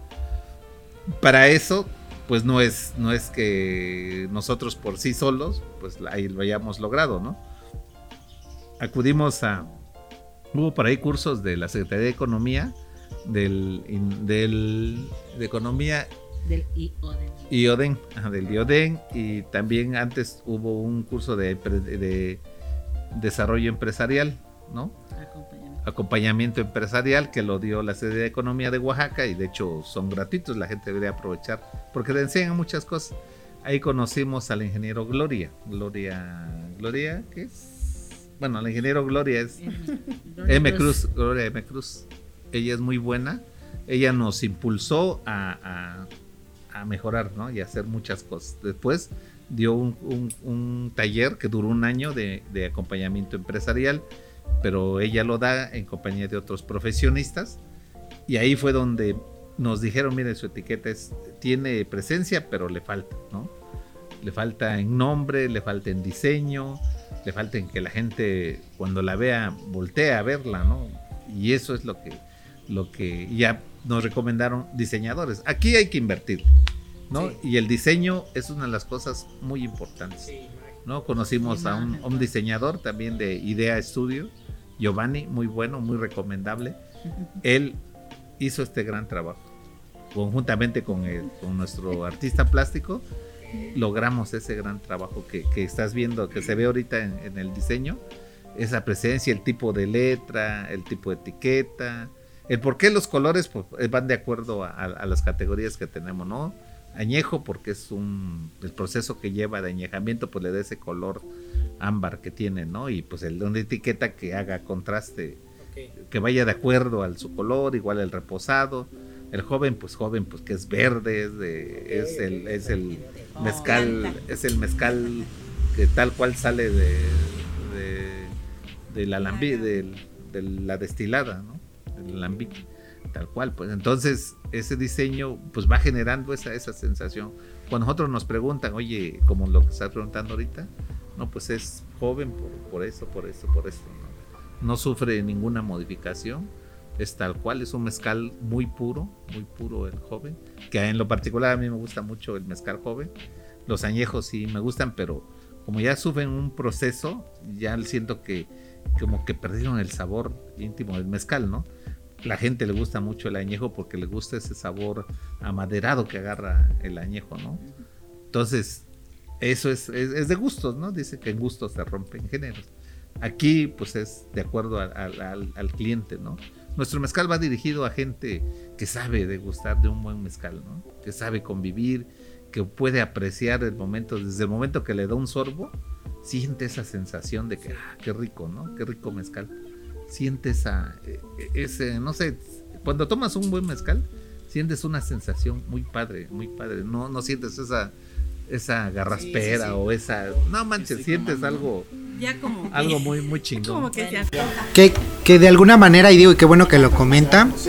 Para eso, pues no es, no es que nosotros por sí solos, pues ahí lo hayamos logrado, ¿no? Acudimos a, hubo por ahí cursos de la Secretaría de Economía, del, del de Economía del IODEN. IODEN, del IODEN. Y también antes hubo un curso de, de desarrollo empresarial, ¿no? Acompañamiento. Acompañamiento empresarial que lo dio la sede de Economía de Oaxaca y de hecho son gratuitos, la gente debería aprovechar porque le enseñan muchas cosas. Ahí conocimos al ingeniero Gloria. Gloria, Gloria, ¿qué es? Bueno, el ingeniero Gloria es M. Cruz, Gloria M. Cruz. Ella es muy buena. Ella nos impulsó a a mejorar, ¿no? Y hacer muchas cosas. Después dio un, taller que duró un año de, acompañamiento empresarial, pero ella lo da en compañía de otros profesionistas. Y ahí fue donde nos dijeron, mire, su etiqueta es, tiene presencia, pero le falta, ¿no? Le falta en nombre, le falta en diseño, le falta en que la gente cuando la vea voltee a verla, ¿no? Y eso es lo que, lo que ya nos recomendaron diseñadores. Aquí hay que invertir, ¿no? Y el diseño es una de las cosas muy importantes. ¿no? Conocimos a un, diseñador también de Idea Studio, Giovanni, muy bueno, muy recomendable. Él hizo este gran trabajo. Conjuntamente con, con nuestro artista plástico, logramos ese gran trabajo que, estás viendo, que se ve ahorita en, el diseño. Esa presencia, el tipo de letra, el tipo de etiqueta, el por qué los colores pues, eh, van de acuerdo a, las categorías que tenemos, ¿no? Añejo porque es un el proceso que lleva de añejamiento pues le da ese color ámbar que tiene, ¿no? Y pues el, una etiqueta que haga contraste, que vaya de acuerdo al su color, igual el reposado. El joven, pues joven, pues que es verde, es, de, es el, es el mezcal, es el mezcal que tal cual sale de, de, la de, la destilada, ¿no? Del alambique, tal cual, pues entonces ese diseño pues va generando esa, esa sensación. Cuando nosotros nos preguntan, oye, como lo que estás preguntando ahorita, no, pues es joven por, por eso, por eso, por esto. ¿no? no sufre ninguna modificación, es tal cual, es un mezcal muy puro, muy puro el joven, que en lo particular a mí me gusta mucho el mezcal joven. Los añejos sí me gustan, pero como ya sufren un proceso, ya siento que como que perdieron el sabor íntimo del mezcal, ¿no? La gente le gusta mucho el añejo porque le gusta ese sabor amaderado que agarra el añejo, ¿no? Entonces, eso es, de gustos, ¿no? Dice que en gustos se rompen géneros. Aquí, pues es de acuerdo al, cliente, ¿no? Nuestro mezcal va dirigido a gente que sabe degustar de un buen mezcal, ¿no? Que sabe convivir, que puede apreciar el momento, desde el momento que le da un sorbo, siente esa sensación de que, ah, qué rico, ¿no? Qué rico mezcal. Siente esa, e, e, ese, no sé, cuando tomas un buen mezcal, sientes una sensación muy padre, muy padre. No, no sientes esa esa garraspera o esa. No manches, sientes algo. algo muy, muy chingón. que, que de alguna manera, y digo, y qué bueno que lo comenta.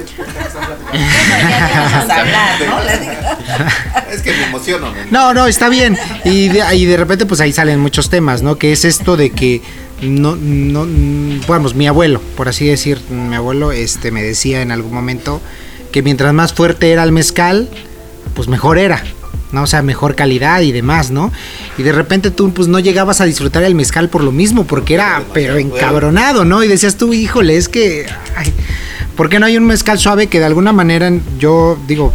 es que me emociono. No, no, está bien. Y de, y de repente, pues ahí salen muchos temas, ¿no? Que es esto de que no, no, vamos, mi abuelo, por así decir, mi abuelo, este, me decía en algún momento que mientras más fuerte era el mezcal, pues mejor era. ¿no? O sea, mejor calidad y demás, ¿no? Y de repente tú pues no llegabas a disfrutar el mezcal por lo mismo, porque era pero encabronado, ¿no? Y decías tú, híjole, es que... Ay, ¿Por qué no hay un mezcal suave que de alguna manera yo digo,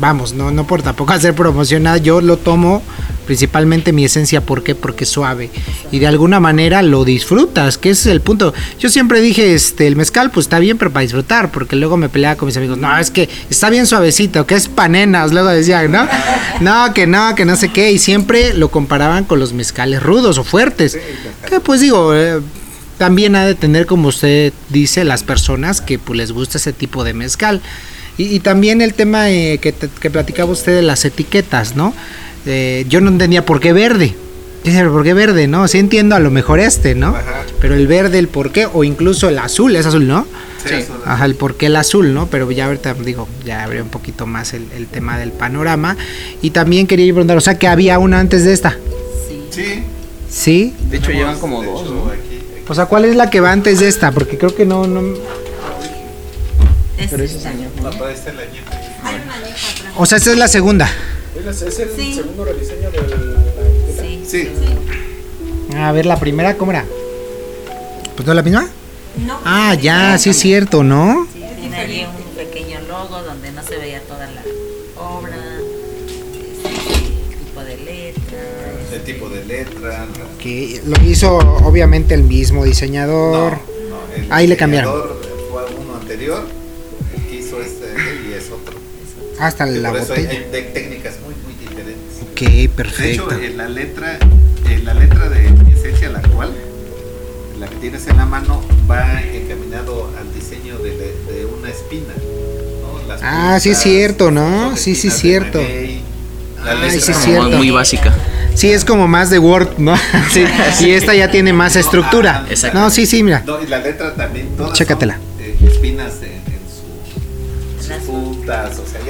vamos, no, no por tampoco hacer promocionada, yo lo tomo principalmente mi esencia, ¿por qué? Porque es suave y de alguna manera lo disfrutas, que ese es el punto. Yo siempre dije, este, el mezcal pues está bien, pero para disfrutar, porque luego me peleaba con mis amigos, no, es que está bien suavecito, que es panenas, luego decían, ¿no? No, que no, que no sé qué, y siempre lo comparaban con los mezcales rudos o fuertes, que pues digo... Eh, también ha de tener, como usted dice, las personas que pues, les gusta ese tipo de mezcal. Y, también el tema eh, que, que, platicaba usted de las etiquetas, ¿no? Eh, yo no entendía por qué verde. Dice, ¿por qué verde? No, sí entiendo a lo mejor este, ¿no? Pero el verde, el por qué, o incluso el azul, es azul, ¿no? Sí. Ajá, el por qué el azul, ¿no? Pero ya ahorita digo, ya habría un poquito más el, tema del panorama. Y también quería preguntar, o sea, que había una antes de esta. Sí. ¿Sí? De hecho, llevan como dos, ¿no? O sea, ¿cuál es la que va antes de esta? Porque creo que no, no, pero ese es año. O sea, esta es la segunda. Es, el segundo rediseño del. Sí. sí. A ver, la primera, ¿cómo era? ¿Pues no la misma? No. Ah, ya, sí es cierto, ¿no? Sí, tiene allí un pequeño logo donde no se veía toda la obra, el tipo de letra. El tipo de letra. Que lo hizo obviamente el mismo diseñador. No, no, Ahí le cambiaron. Fue uno anterior hasta la por botella. Hay, hay, Ok, perfecto. De hecho, en la letra, en la letra de mi esencia, la actual, la que tienes en la mano, va encaminado al diseño de, de una espina. ¿no? Las ah, sí es cierto, ¿no? Sí, sí es cierto. La ah, sí es cierto. Muy básica. Sí, es como más de Word, ¿no? sí, y esta ya tiene más estructura. Exacto. No, sí, sí, mira. No, y la letra también, todas Chécatela. Son, eh, espinas de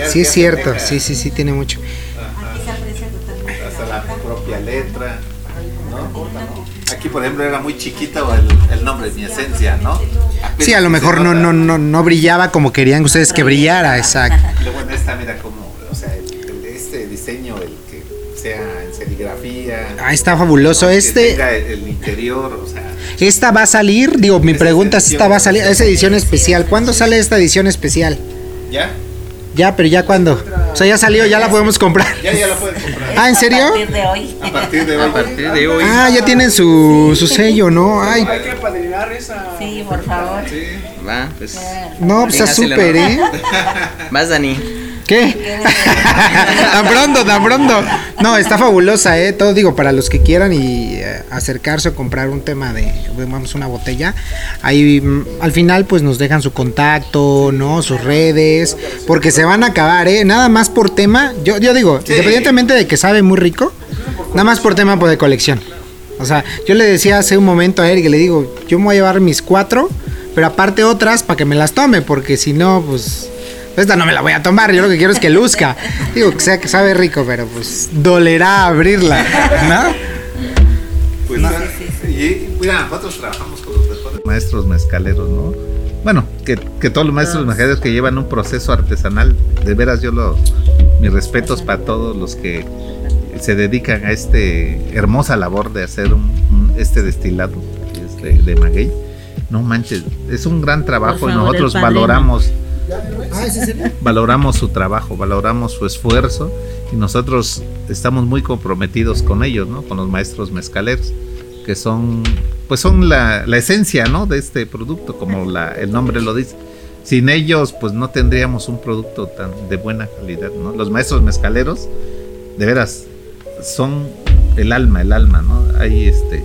sí, es cierto, sí, sí, sí, tiene mucho. Aquí, por ejemplo, era muy chiquito el, el nombre, mi esencia, ¿no? sí, a lo mejor no, no, no, no brillaba como querían ustedes que brillara, exacto. Luego en esta, mira, como, o sea, el, este diseño, el que sea en serigrafía. Ah, está fabuloso. Este. el interior, o sea. Esta va a salir, digo, mi pregunta es: ¿esta va a salir? Es edición especial. ¿Cuándo sale esta edición especial? ¿Ya? Ya, pero ya cuando. O sea, ya salió, ya la podemos comprar. Ya, ya la pueden comprar. Ah, ¿en serio? A partir de hoy. A partir de hoy. A partir de hoy. Ah, ya tienen su, su sello, ¿no? Ay. Hay que padrinar esa. Sí, por favor. Sí. Va, pues. No, pues está súper, ¿eh? Vas, Dani. ¿Qué? tan pronto, tan pronto. No, está fabulosa, ¿eh? Todo digo, para los que quieran y eh, acercarse o comprar un tema de, vamos, una botella. Ahí mm, al final pues nos dejan su contacto, ¿no? Sus redes, porque se van a acabar, ¿eh? Nada más por tema, yo, yo digo, independientemente de que sabe muy rico, nada más por tema pues, de colección. O sea, yo le decía hace un momento a Eric, le digo, yo me voy a llevar mis cuatro, pero aparte otras para que me las tome, porque si no, pues esta no me la voy a tomar, yo lo que quiero es que luzca. Digo, que sea que sabe rico, pero pues dolerá abrirla, ¿no? Pues y, mira, nosotros trabajamos con los mejores maestros mezcaleros, ¿no? Bueno, que, que todos los maestros mezcaleros que llevan un proceso artesanal, de veras yo lo, mis respetos para todos los que se dedican a este hermosa labor de hacer un, este destilado este, de maguey. No manches, es un gran trabajo y nosotros valoramos Ah, valoramos su trabajo, valoramos su esfuerzo y nosotros estamos muy comprometidos con ellos, ¿no? Con los maestros mezcaleros, que son, pues son la, esencia, ¿no? De este producto, como la, el nombre lo dice. Sin ellos, pues no tendríamos un producto tan de buena calidad, ¿no? Los maestros mezcaleros, de veras, son el alma, el alma, ¿no? Hay este,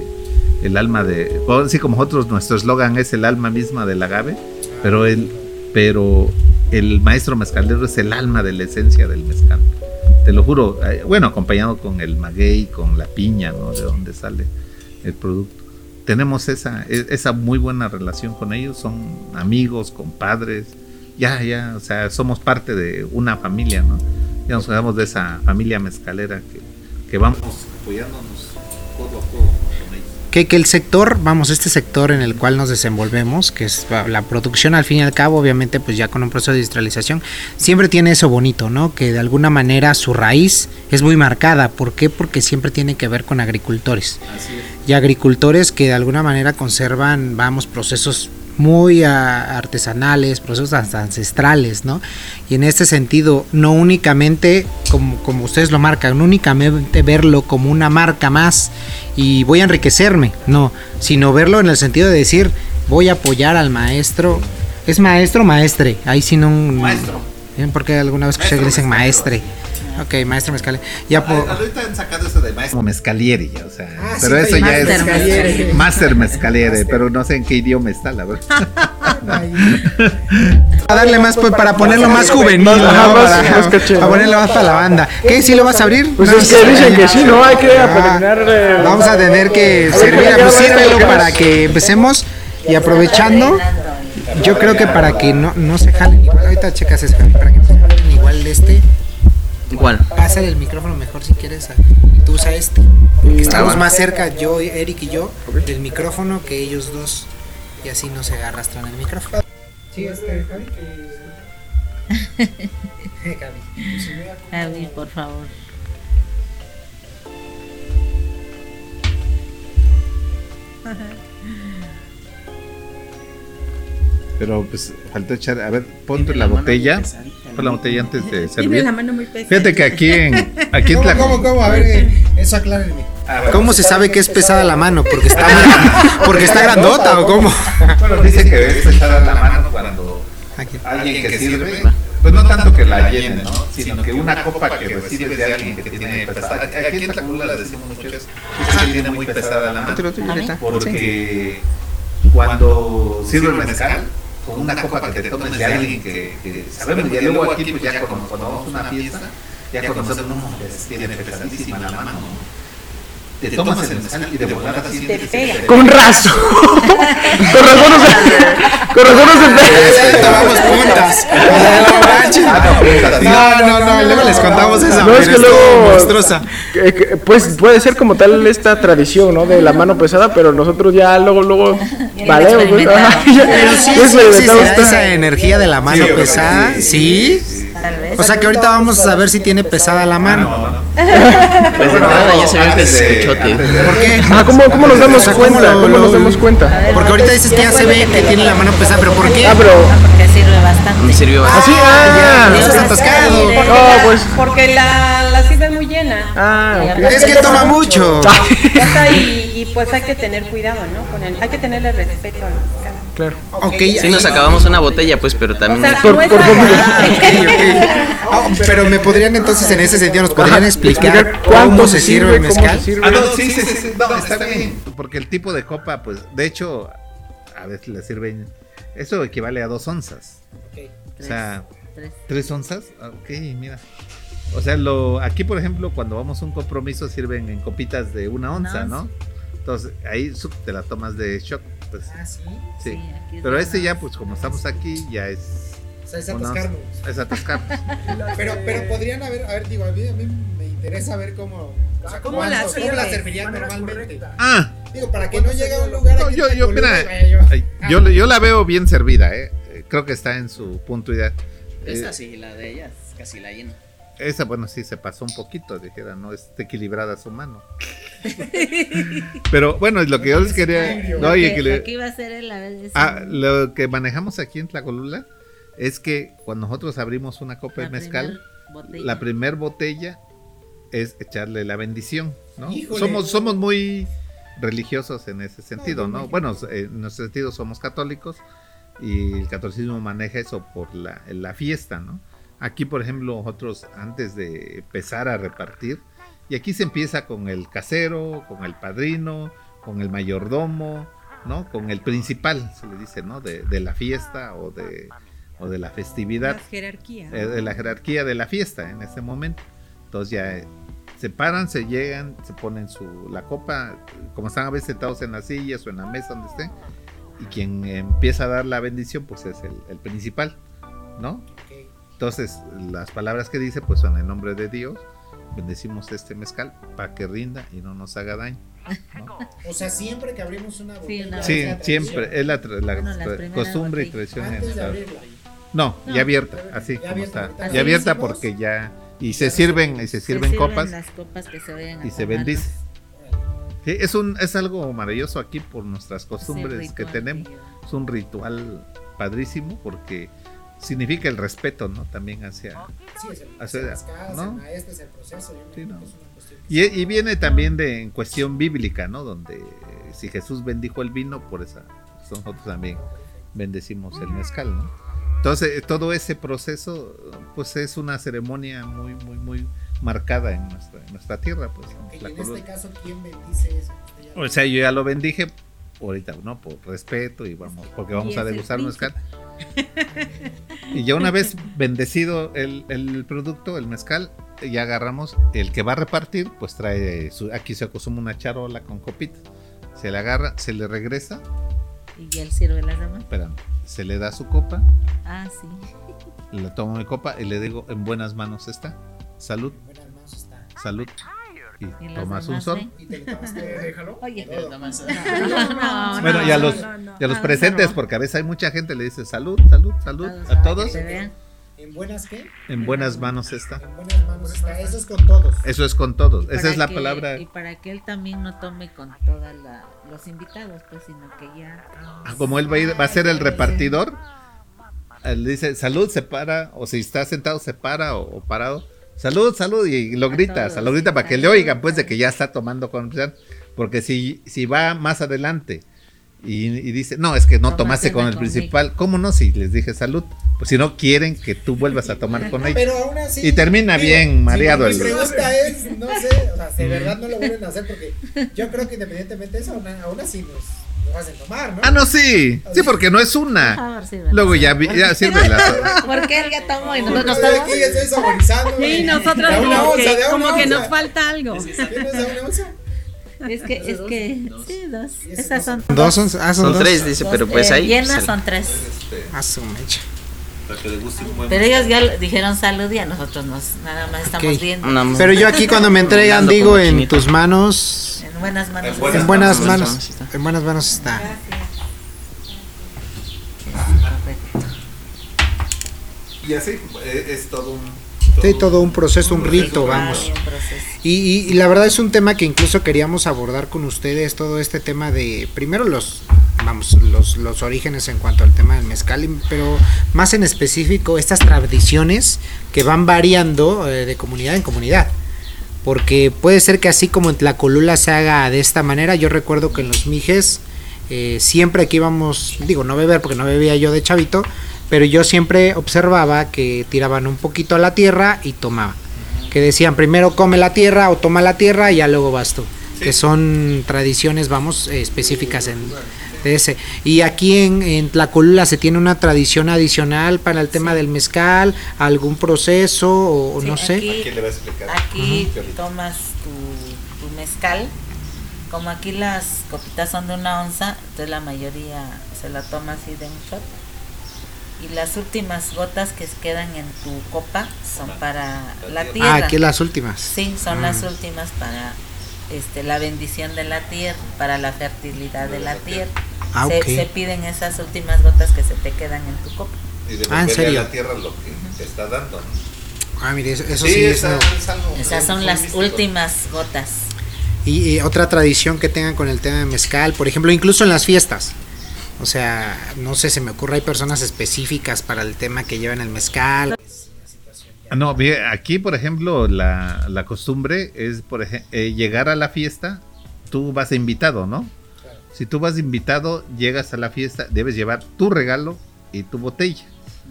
el alma de, así como nosotros, nuestro eslogan es el alma misma del agave, pero el, pero el maestro mezcalero es el alma de la esencia del mezcal. Te lo juro, eh, bueno, acompañado con el maguey, con la piña, ¿no? De donde sale el producto. Tenemos esa, e, esa muy buena relación con ellos, son amigos, compadres, ya, ya, o sea, somos parte de una familia, ¿no? Ya nos quedamos de esa familia mezcalera que, que vamos apoyándonos codo a codo que, el sector, vamos, este sector en el cual nos desenvolvemos, que es la producción al fin y al cabo, obviamente pues ya con un proceso de industrialización, siempre tiene eso bonito, ¿no? Que de alguna manera su raíz es muy marcada. ¿Por qué? Porque siempre tiene que ver con agricultores. Y agricultores que de alguna manera conservan, vamos, procesos muy artesanales, procesos ancestrales, ¿no? Y en este sentido, no únicamente, como, como ustedes lo marcan, no únicamente verlo como una marca más y voy a enriquecerme, no, sino verlo en el sentido de decir, voy a apoyar al maestro. ¿Es maestro o maestre? Ahí sí no... Maestro. Porque alguna vez que dicen maestre. Ok, maestro mezcalieri. Ya por... Ahorita han sacado eso de maestro mezcalieri, o sea, ah, pero eso ya es master mezcalieri, pero no sé en qué idioma está, la verdad. a darle más pues, para ponerlo más juvenil, ¿no? para, para, ponerlo más para la banda. ¿Qué? ¿Sí lo vas a abrir? Pues es que dicen que sí, no hay que ah, Vamos a tener que servir, pues sírvelo para que empecemos y aprovechando. Yo creo que para que no, no se jalen igual, ahorita checas eso, para que no se jalen igual de este Igual. Pásale el micrófono mejor si quieres. tú usa este. Porque estamos más cerca, yo, Eric y yo, del micrófono que ellos dos. Y así no se arrastran el micrófono. Sí, este, Javi. Javi, por favor. Pero pues falta echar, a ver, ponte la botella la botella antes de servir. la mano muy Fíjate que aquí en, aquí ¿Cómo, ¿Cómo, cómo? A ver, eh, eso aclárenme. ¿Cómo se sabe que es pesada la mano? ¿Porque está, porque está grandota o cómo? Bueno, dice que es pesada la mano cuando alguien que sirve, pues no tanto que la llene, ¿no? Sino que una copa que recibe de alguien que tiene pesada. Aquí en Tlacula la decimos mucho, es que tiene muy pesada la mano. Porque cuando sirve el mezcal, con una copa que te tomes de alguien que, que sabemos, y luego aquí pues ya cuando, cuando vamos a una fiesta, ya conocemos, no, pues tiene pesadísima la mano, ¿no? Te tomas el mezcal y de volada así te pega. Con razón. con razón no se Con razón no. No, no, no, luego les contamos esa. No, es que luego. Pues puede ser como tal esta tradición, ¿no? De la mano pesada, pero nosotros ya luego, luego. Valemos, Pero sí, sí, esa energía de la mano pesada, sí. O sea que ahorita vamos a saber si tiene pesada la mano. Pues nada, ya se ve el ¿Por qué? Ah, ¿cómo, cómo nos damos cuenta? ¿Cómo nos damos cuenta? Porque ahorita dices que ya se ve que tiene la mano pesada, pero ¿por qué? Ah, pero... Porque sirve bastante. Me sirvió bastante. Ah, ya, no está atascado. Porque, pues. porque la, la cita es muy llena. Ah. Es que toma mucho. Ya está, y, y pues hay que tener cuidado, ¿no? Con el, hay que tenerle respeto al mezcal. Claro. Ok, Sí, nos acabamos una botella, pues, pero O también. sea, Por- por pero me podrían entonces en ese sentido nos podrían explicar cuánto se sirve el mezcal. sirve. Ah, no, sí, sí, sí, sí, no, está bien. Porque el tipo de copa, pues, de hecho, a veces le sirven. Eso equivale a dos onzas. O sea, Tres. tres onzas. Ok, mira. O sea, lo, aquí, por ejemplo, cuando vamos a un compromiso, sirven en copitas de una onza. ¿no? Entonces, ahí te la tomas de shock. Pues, Ah, sí. sí. Sí, aquí es Pero este ya, pues, como estamos aquí, ya es. O sea, es atascarnos. Es atascarnos. Pero, pero podrían haber, a ver, digo, a mí, a mí me interesa ver cómo, o sea, ¿Cómo cuánto- la cómo sirves? la servirían normalmente. ah, Digo, para que no llegue a un lugar No, yo, yo, mira, vaya yo. ay, yo, la veo bien servida, ¿eh? Eh, Creo que está en su punto ideal. Eh, Esta sí, la de ella casi la llena. Esa, bueno, sí se pasó un poquito, dijera, no está equilibrada su mano. Pero bueno, lo que yo les quería. no, Lo que- que le- lo que iba a hacer él a veces. ah, lo que manejamos aquí en Tlacolula es que cuando nosotros abrimos una copa de mezcal, la primer botella es echarle la bendición, ¿no? Híjole. Somos, somos muy religiosos en ese sentido, no, Bueno, eh, en nuestro sentido somos católicos y el catolicismo maneja eso por la, la fiesta, ¿no? Aquí, por ejemplo, nosotros antes de empezar a repartir, y aquí se empieza con el casero, con el padrino, con el mayordomo, ¿no? Con el principal, se le dice, ¿no? De, de la fiesta o de, o de la festividad Las jerarquías. eh, de la jerarquía de la fiesta en ese momento. Entonces ya eh, se paran, se llegan, se ponen su la copa, como están a veces sentados en las sillas o en la mesa donde estén, y quien empieza a dar la bendición pues es el, el principal, ¿no? Entonces las palabras que dice pues son en nombre de Dios, bendecimos este mezcal para que rinda y no nos haga daño. ¿no? O sea, siempre que abrimos una botella. una Sí, tradición. siempre es la, tra- la Bueno, la costumbre y tradición. en Antes de abrirla. No, No. ya abierta, así Ya como abierta, está. Ya abierta hicimos. porque ya. Y se sirven, se y se Se sirven copas las copas que se vayan a y se bendice. Sí, es un es algo maravilloso aquí por nuestras costumbres que tenemos. Es un ritual padrísimo porque significa el respeto, ¿no? También hacia Sí, es el, Hacer- se las casas, ¿no? el maestro, es el proceso. Yo me Sí, imagino no. que es una cuestión que y, y viene también de en cuestión bíblica, ¿no? Donde eh, si Jesús bendijo el vino, por esa nosotros también bendecimos el mezcal, ¿no? Entonces, todo ese proceso, pues es una ceremonia muy, muy, muy marcada en nuestra, en nuestra tierra, pues. en en este caso, ¿quién bendice eso? O sea, yo ya lo bendije ahorita, ¿no? Por respeto y vamos, porque vamos a degustar mezcal. Y ya una vez bendecido el, el producto, el mezcal, ya agarramos el que va a repartir, pues trae su, aquí se acostumbra una charola con copitas. Se le agarra, se le regresa, Y él sirve las demás. espérame, se le da su copa, Ah, sí. le tomo mi copa y le digo, en buenas manos está. Salud, En buenas manos está. salud. Y tomas un sol. ¿eh? Y te lo tomaste, déjalo. Oye. Bueno, no, y a los, no, no. y a los presentes, no. porque a veces hay mucha gente le dice salud, salud, salud, a todos. ¿En buenas qué? En buenas manos está. En buenas manos está. Eso es con todos. Eso es con todos. Esa es la que- palabra. Y para que él también no tome con todos los invitados, pues, sino que ya. Ah, Como él va a, ir- va a ser el repartidor, él dice salud, se para, o si está sentado, se para o, o parado. Salud, salud, y lo A grita, todos, lo grita para que le oigan, pues de que ya está tomando conversación. Porque si, si va más adelante y, y dice, no, es que no Toma tomaste cena con el conmigo. principal, ¿cómo no? Si les dije salud, pues si no quieren que tú vuelvas a tomar con ellos. Pero aún así. Y termina bien mareado Mi el- pregunta es: no sé, o sea, de verdad no lo vuelven a hacer porque yo creo que independientemente de eso, aún, aún así nos, nos hacen tomar, ¿no? Ah, no, sí, sí, porque no es una. favor, sírvenos. Luego ya, vi- ya sirve la. Porque él ya tomó y nosotros estoy tomamos. aquí, estoy saborizando. Sí, nosotros Da una como onza, que, como que nos falta algo. ¿Tienes una onza? Es que, es que, sí, dos. Esas son Dos son, ah, son, Son dos. tres, dice, dos, pero pues eh, ahí. Llenas pues, son tres. Ah, su mecha. Pero ellos ya le dijeron salud y a nosotros nos, nada más estamos Ok. viendo. más. Pero yo aquí cuando me entregan digo en chinito. tus manos, En buenas manos. en buenas manos, manos, manos está. en buenas manos está. Y así es todo un. Sí, todo un proceso, un rito, Ritual, vamos. Y, y- y la verdad es un tema que incluso queríamos abordar con ustedes, todo este tema de, primero los, vamos, los, los orígenes en cuanto al tema del mezcal, pero más en específico estas tradiciones que van variando eh, de comunidad en comunidad. porque puede ser que así como en Tlacolula se haga de esta manera, yo recuerdo que en los Mijes eh, siempre que íbamos, digo, no beber porque no bebía yo de chavito, pero yo siempre observaba que tiraban un poquito a la tierra y tomaban. Que decían primero come la tierra o toma la tierra y ya luego vas tú. Que son tradiciones, vamos, específicas en, de ese. Y aquí en, en Tlacolula se tiene una tradición adicional para el tema del mezcal, algún proceso o, o Sí, no sé. Aquí, ¿Quién le va a explicar? aquí tomas tu, tu mezcal. Como aquí las copitas son de una onza, entonces la mayoría se la toma así de un shot. Y las últimas gotas que quedan en tu copa son para la Ah, tierra. aquí las últimas. Sí, son las últimas para este, la bendición de la tierra, para la fertilidad de la tierra. Ah, se, piden esas últimas gotas que se te quedan en tu copa. Y Ah, ¿en serio? a la tierra lo que te está dando. ¿no? Ah, mire, eso, eso sí, es esa- nuevo. es algo Esas son las místico. últimas gotas. Y, y otra tradición que tengan con el tema de mezcal, por ejemplo, incluso en las fiestas. O sea, no sé, se me ocurre, hay personas específicas para el tema que llevan el mezcal. No, aquí, por ejemplo, la, la costumbre es, por ejemplo, llegar a la fiesta, tú vas invitado, ¿no? Si tú vas invitado, llegas a la fiesta, debes llevar tu regalo y tu botella,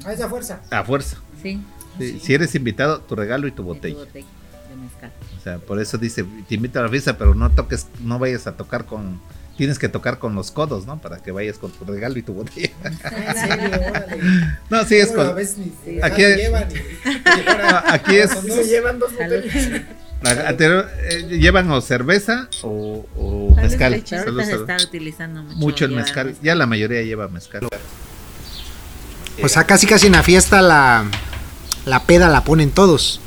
A esa fuerza. a fuerza. Sí. Sí, Si eres invitado, tu regalo y tu y tu botella. botella de mezcal. O sea, por eso dice, te invito a la fiesta, pero no toques, no vayas a tocar con, tienes que tocar con los codos, ¿no? Para que vayas con tu regalo y tu botella. En serio, órale. No, sí es con, Aquí- no, aquí es, Se llevan dos botellas. a- eh, llevan o cerveza o, o mezcal. Salud, salud. está utilizando mucho. Mucho el mezcal, ya la mayoría lleva mezcal. O sea, casi casi en la fiesta la, la peda la ponen todos.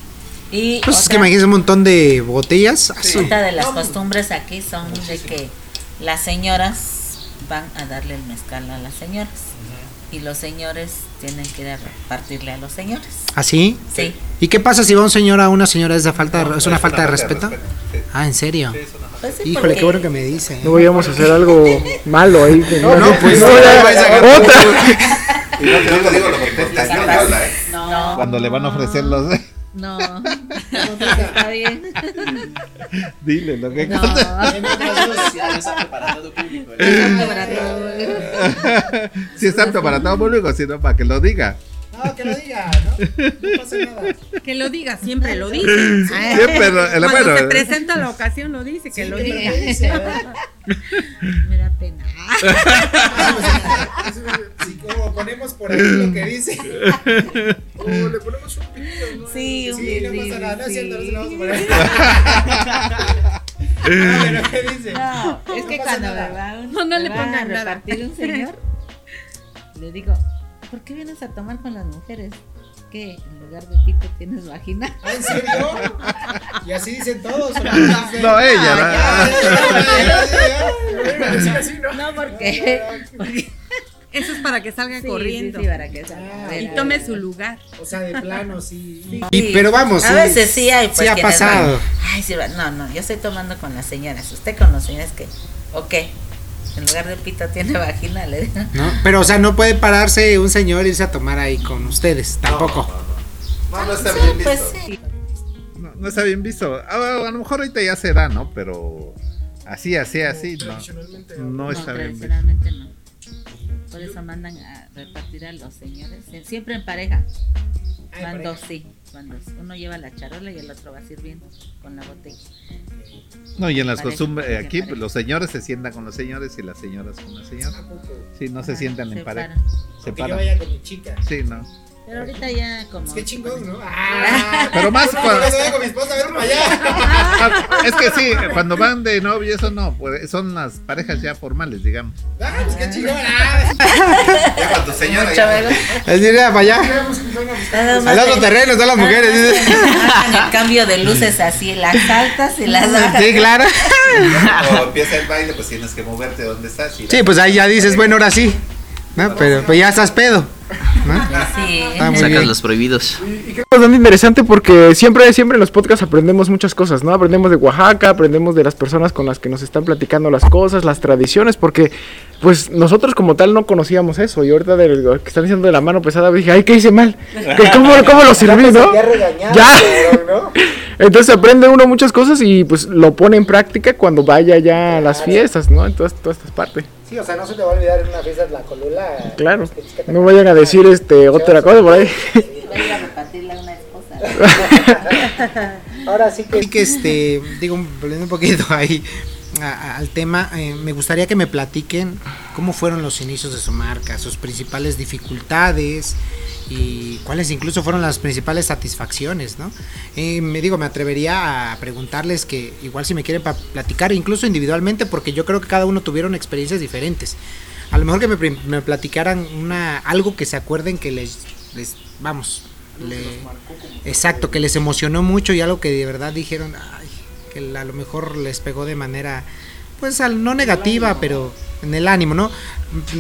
Y Pues es que otra- imagínense un montón de botellas. Ah, Otra de las costumbres aquí son de que las señoras van a darle el mezcal a las señoras y los señores tienen que ir a repartirle a los señores. ¿Así? Sí. ¿Y qué pasa si va un señor a una señora? ¿Es, de falta, de- es una falta de respeto? sí. Ah, ¿en serio? Pues sí, Híjole, porque- qué bueno que me dice. No vayamos a hacer algo malo ahí. No, no, pues, no, otra. Y no te digo, digo lo que ¿eh? No, Cuando le van a ofrecer los... no, está bien. Dile lo que... No, Ya está preparado todo público. ¿eh? Exacto, para todo. Si es apto para todo público, sino para que lo diga. No, que lo diga, ¿no? No pasa nada. Que lo diga, siempre lo dice. Siempre, lo- el- Cuando bueno, se presenta la ocasión lo dice, que lo diga. Me da pena. Si como ponemos por aquí lo que dice. Oh, le ponemos un pito, ¿no? Sí, un Sí, no sí, pasa nada, no es cierto, no se lo vamos a poner. Pero, ¿qué dice? No, es que No pasa cuando nada. va, un, No, no le va a pongan nada. repartir un señor, le digo, ¿por qué vienes a tomar con las mujeres? ¿Qué? En lugar de pito tienes vagina. ¿Ah, ¿En serio? Y así dicen todos. No, ella. ¿no? No, porque. porque Eso es para que salga sí, corriendo. sí, sí, para que salga. Ah, Y tome su lugar. O sea, de plano, sí. Sí. Y, pero vamos, A sí, veces sí hay. Pues, sí ha pasado. van, Ay, sí, va- no, no, yo estoy tomando con las señoras. Usted con los señores que. Ok. En lugar de pito tiene vagina, le digo. ¿No? Pero, o sea, no puede pararse un señor e irse a tomar ahí con ustedes, tampoco. No, no está bien pues visto. sí. No, no está bien visto. A, a lo mejor ahorita ya se da, ¿no? Pero así, así, así, no. No No, está bien visto. Por eso mandan a repartir a los señores. sie- Siempre en pareja. Cuando sí. Cuando uno lleva la charola y el otro va sirviendo con la botella. No, y en las costumbres, aquí pareja. los señores se sientan con los señores y las señoras con las señoras. Sí, no se sientan en se pareja. paran. Se Que yo paran. vaya con mi chica. Sí, no. Pero ahorita ya como. Qué chingón, ¿no? Ah, Pero más Por cuando- con mi esposa, vete para allá. Ah, es que sí, cuando van de novio, eso no, pues, son las parejas ya formales, digamos. Ah, pues qué chingón. Ah, Ya cuando señora. Es ir para allá. Al otro terreno están las mujeres. el cambio de luces así, las altas y las bajas. Sí, claro. Cuando empieza el baile, pues tienes que moverte donde estás. Y Sí, pues ahí ya dices, bueno, ahora sí. ¿No? Pero pues ya estás pedo. ¿no? Sí. Ah, muy Sacas bien. los prohibidos. Y creo que es bastante interesante porque siempre, siempre en los podcasts aprendemos muchas cosas, ¿no? Aprendemos de Oaxaca, aprendemos de las personas con las que nos están platicando las cosas, las tradiciones, porque pues nosotros como tal no conocíamos eso. Y ahorita de lo que están diciendo de la mano pesada, dije, ay, ¿qué hice mal? ¿Qué- ¿Cómo, cómo lo serví, no? Ya. Entonces aprende uno muchas cosas y pues lo pone en práctica cuando vaya ya a las fiestas, ¿no? En todas, todas estas partes. Sí, o sea, no se te va a olvidar en una fiesta de la colula. Claro. que te No vayan a decir este otra cosa por ahí. Va a ir a repartirle a una esposa. Ahora sí que... que este, digo, volviendo un poquito ahí a- a- al tema, eh, me gustaría que me platiquen cómo fueron los inicios de su marca, sus principales dificultades y cuáles incluso fueron las principales satisfacciones, ¿no? Eh, me digo, me atrevería a preguntarles que igual si me quieren platicar, incluso individualmente, porque yo creo que cada uno tuvieron experiencias diferentes. A lo mejor que me, platicaran una algo que se acuerden que les, les vamos, le- exacto, que les emocionó mucho y algo que de verdad dijeron, ay, que a lo mejor les pegó de manera, pues al- no negativa, pero en el ánimo, ¿no?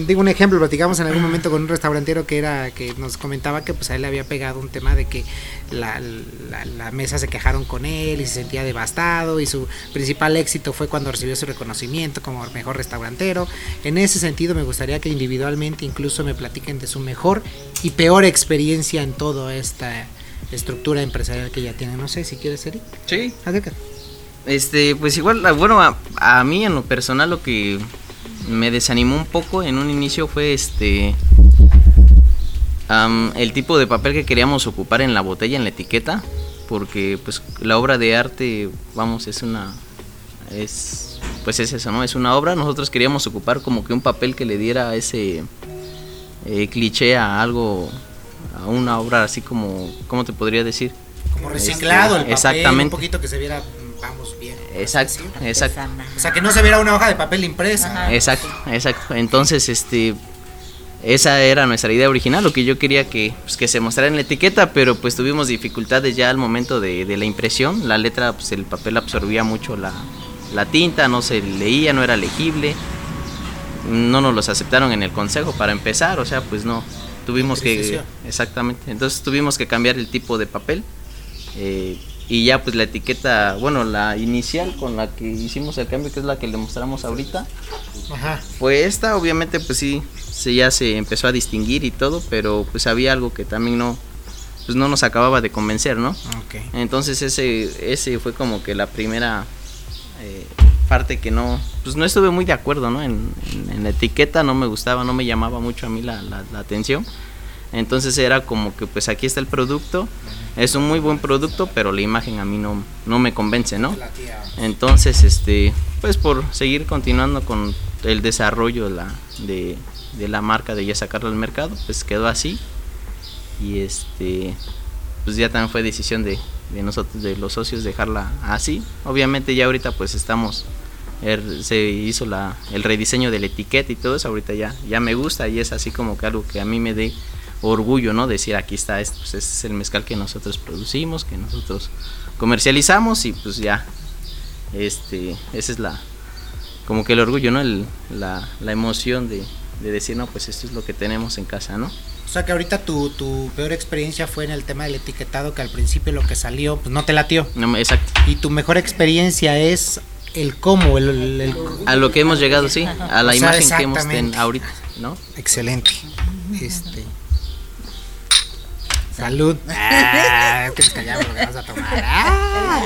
Digo un ejemplo, platicamos en algún momento con un restaurantero que era, que nos comentaba que pues a él le había pegado un tema de que la, la- la mesa se quejaron con él y se sentía devastado y su principal éxito fue cuando recibió su reconocimiento como mejor restaurantero. En ese sentido me gustaría que individualmente incluso me platiquen de su mejor y peor experiencia en toda esta estructura empresarial que ya tienen. No sé si quieres, Eric. Sí. Acércate. Este, pues igual, ah, bueno, a, a mí en lo personal lo que me desanimó un poco en un inicio fue este el tipo de papel que queríamos ocupar en la botella, en la etiqueta, porque pues la obra de arte, vamos, es una es pues es eso, ¿no? Es una obra, nosotros queríamos ocupar como que un papel que le diera ese eh, cliché a algo a una obra así como ¿cómo te podría decir? Como reciclado el papel, Exactamente. un poquito que se viera, vamos bien. Exacto, exacto. O sea, que no se viera una hoja de papel impresa. Exacto, exacto. Entonces, este, esa era nuestra idea original, lo que yo quería que, pues, que se mostrara en la etiqueta, pero pues tuvimos dificultades ya al momento de, de la impresión. La letra, pues el papel absorbía mucho la, la tinta, no se leía, no era legible. No nos los aceptaron en el consejo para empezar, o sea, pues no. Tuvimos que... Exactamente. Entonces tuvimos que cambiar el tipo de papel. eh, y ya pues la etiqueta, bueno, la inicial con la que hicimos el cambio, que es la que le mostramos ahorita, Ajá. fue esta, obviamente pues sí, se, ya se empezó a distinguir y todo, pero pues había algo que también no, pues no nos acababa de convencer, ¿no? Ok. Entonces ese, ese fue como que la primera eh, parte que no, pues no estuve muy de acuerdo, ¿no? En, en- en la etiqueta no me gustaba, no me llamaba mucho a mí la, la- la atención. Entonces era como que pues aquí está el producto, es un muy buen producto, pero la imagen a mí no, no me convence, ¿no? Entonces, este, pues por seguir continuando con el desarrollo de la, de, de la marca, de ya sacarlo al mercado, pues quedó así. Y este, pues ya también fue decisión de, de nosotros, de los socios, dejarla así. Obviamente ya ahorita pues estamos, er- se hizo la, el rediseño de la etiqueta y todo eso, ahorita ya, ya me gusta y es así como que algo que a mí me dé orgullo, ¿no? Decir aquí está esto, pues ese es el mezcal que nosotros producimos, que nosotros comercializamos y pues ya, este, esa es la, como que el orgullo, ¿no? El- la, la emoción de, de decir, no, pues esto es lo que tenemos en casa, ¿no? O sea que ahorita tu, tu peor experiencia fue en el tema del etiquetado, que al principio lo que salió, pues no te latió. No exacto. Y tu mejor experiencia es el cómo, el, el- el- A lo que hemos llegado, sí, a la O sea, imagen que hemos tenido ahorita, ¿no? Excelente. Este. Salud. Ah, que nos callamos lo que vas a tomar. Ah.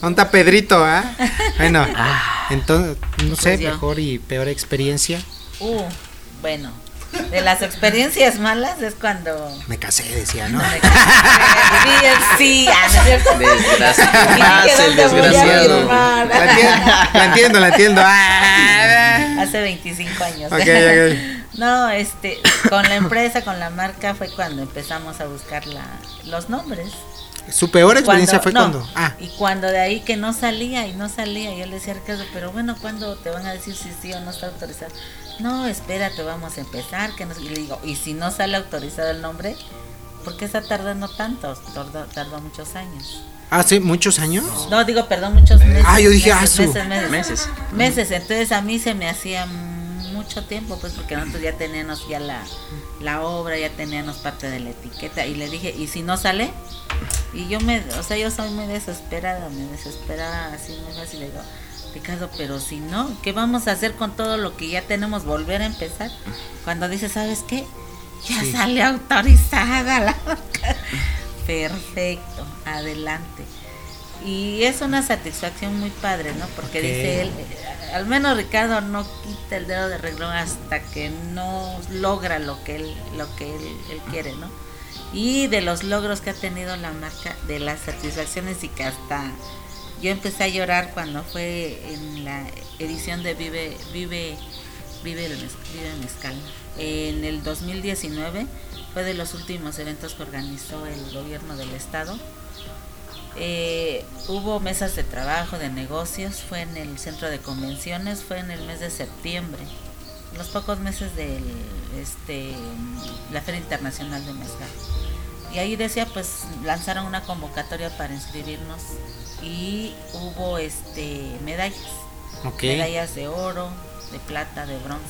¿Dónde está Pedrito? ah? Bueno, entonces, no sé, Pues mejor y peor experiencia. Uh, bueno, de las experiencias malas es cuando Me casé, decía, ¿no? Sí, ah, ¿no es cierto? Desgraciado. El ¿dónde voy a desgraciado. La entiendo, la entiendo, la entiendo. Ah. Hace 25 años. Ok, ok. No, este, con la empresa, con la marca fue cuando empezamos a buscar la, los nombres. Su peor experiencia fue no, cuando. Ah, Y cuando de ahí que no salía y no salía, yo le decía a Ricardo, pero bueno, ¿cuándo te van a decir si sí o no está autorizado? No, espérate, vamos a empezar. Que no, y le digo, ¿y si no sale autorizado el nombre? ¿Por qué está tardando tanto? Tardó, tardó muchos años. hace muchos años. No, digo, perdón, muchos meses. Ah, yo dije, meses, ah, su- meses, meses. Meses. Meses, entonces a mí se me hacía mucho tiempo, pues porque nosotros ya teníamos ya la, la obra, ya teníamos parte de la etiqueta y le dije, ¿y si no sale? Y yo me, o sea, yo soy muy desesperada, me desesperaba así muy fácil, le digo, Ricardo, pero si no, ¿qué vamos a hacer con todo lo que ya tenemos? ¿Volver a empezar? Cuando dice, ¿sabes qué? Ya Sí. sale autorizada la. Perfecto, adelante. Y es una satisfacción muy padre, ¿no? Porque dice él, eh, al menos Ricardo no quita el dedo de renglón hasta que no logra lo que él, lo que él, él quiere, ¿no? Y de los logros que ha tenido la marca, de las satisfacciones y que hasta yo empecé a llorar cuando fue en la edición de Vive Vive Vive el Vive Mezcal. En el 2019 fue de los últimos eventos que organizó el gobierno del estado. Eh, hubo mesas de trabajo, de negocios, fue en el centro de convenciones, fue en el mes de septiembre, los pocos meses de este, la Feria Internacional de Mezcal. Y ahí decía, pues lanzaron una convocatoria para inscribirnos y hubo este medallas, medallas de oro, de plata, de bronce,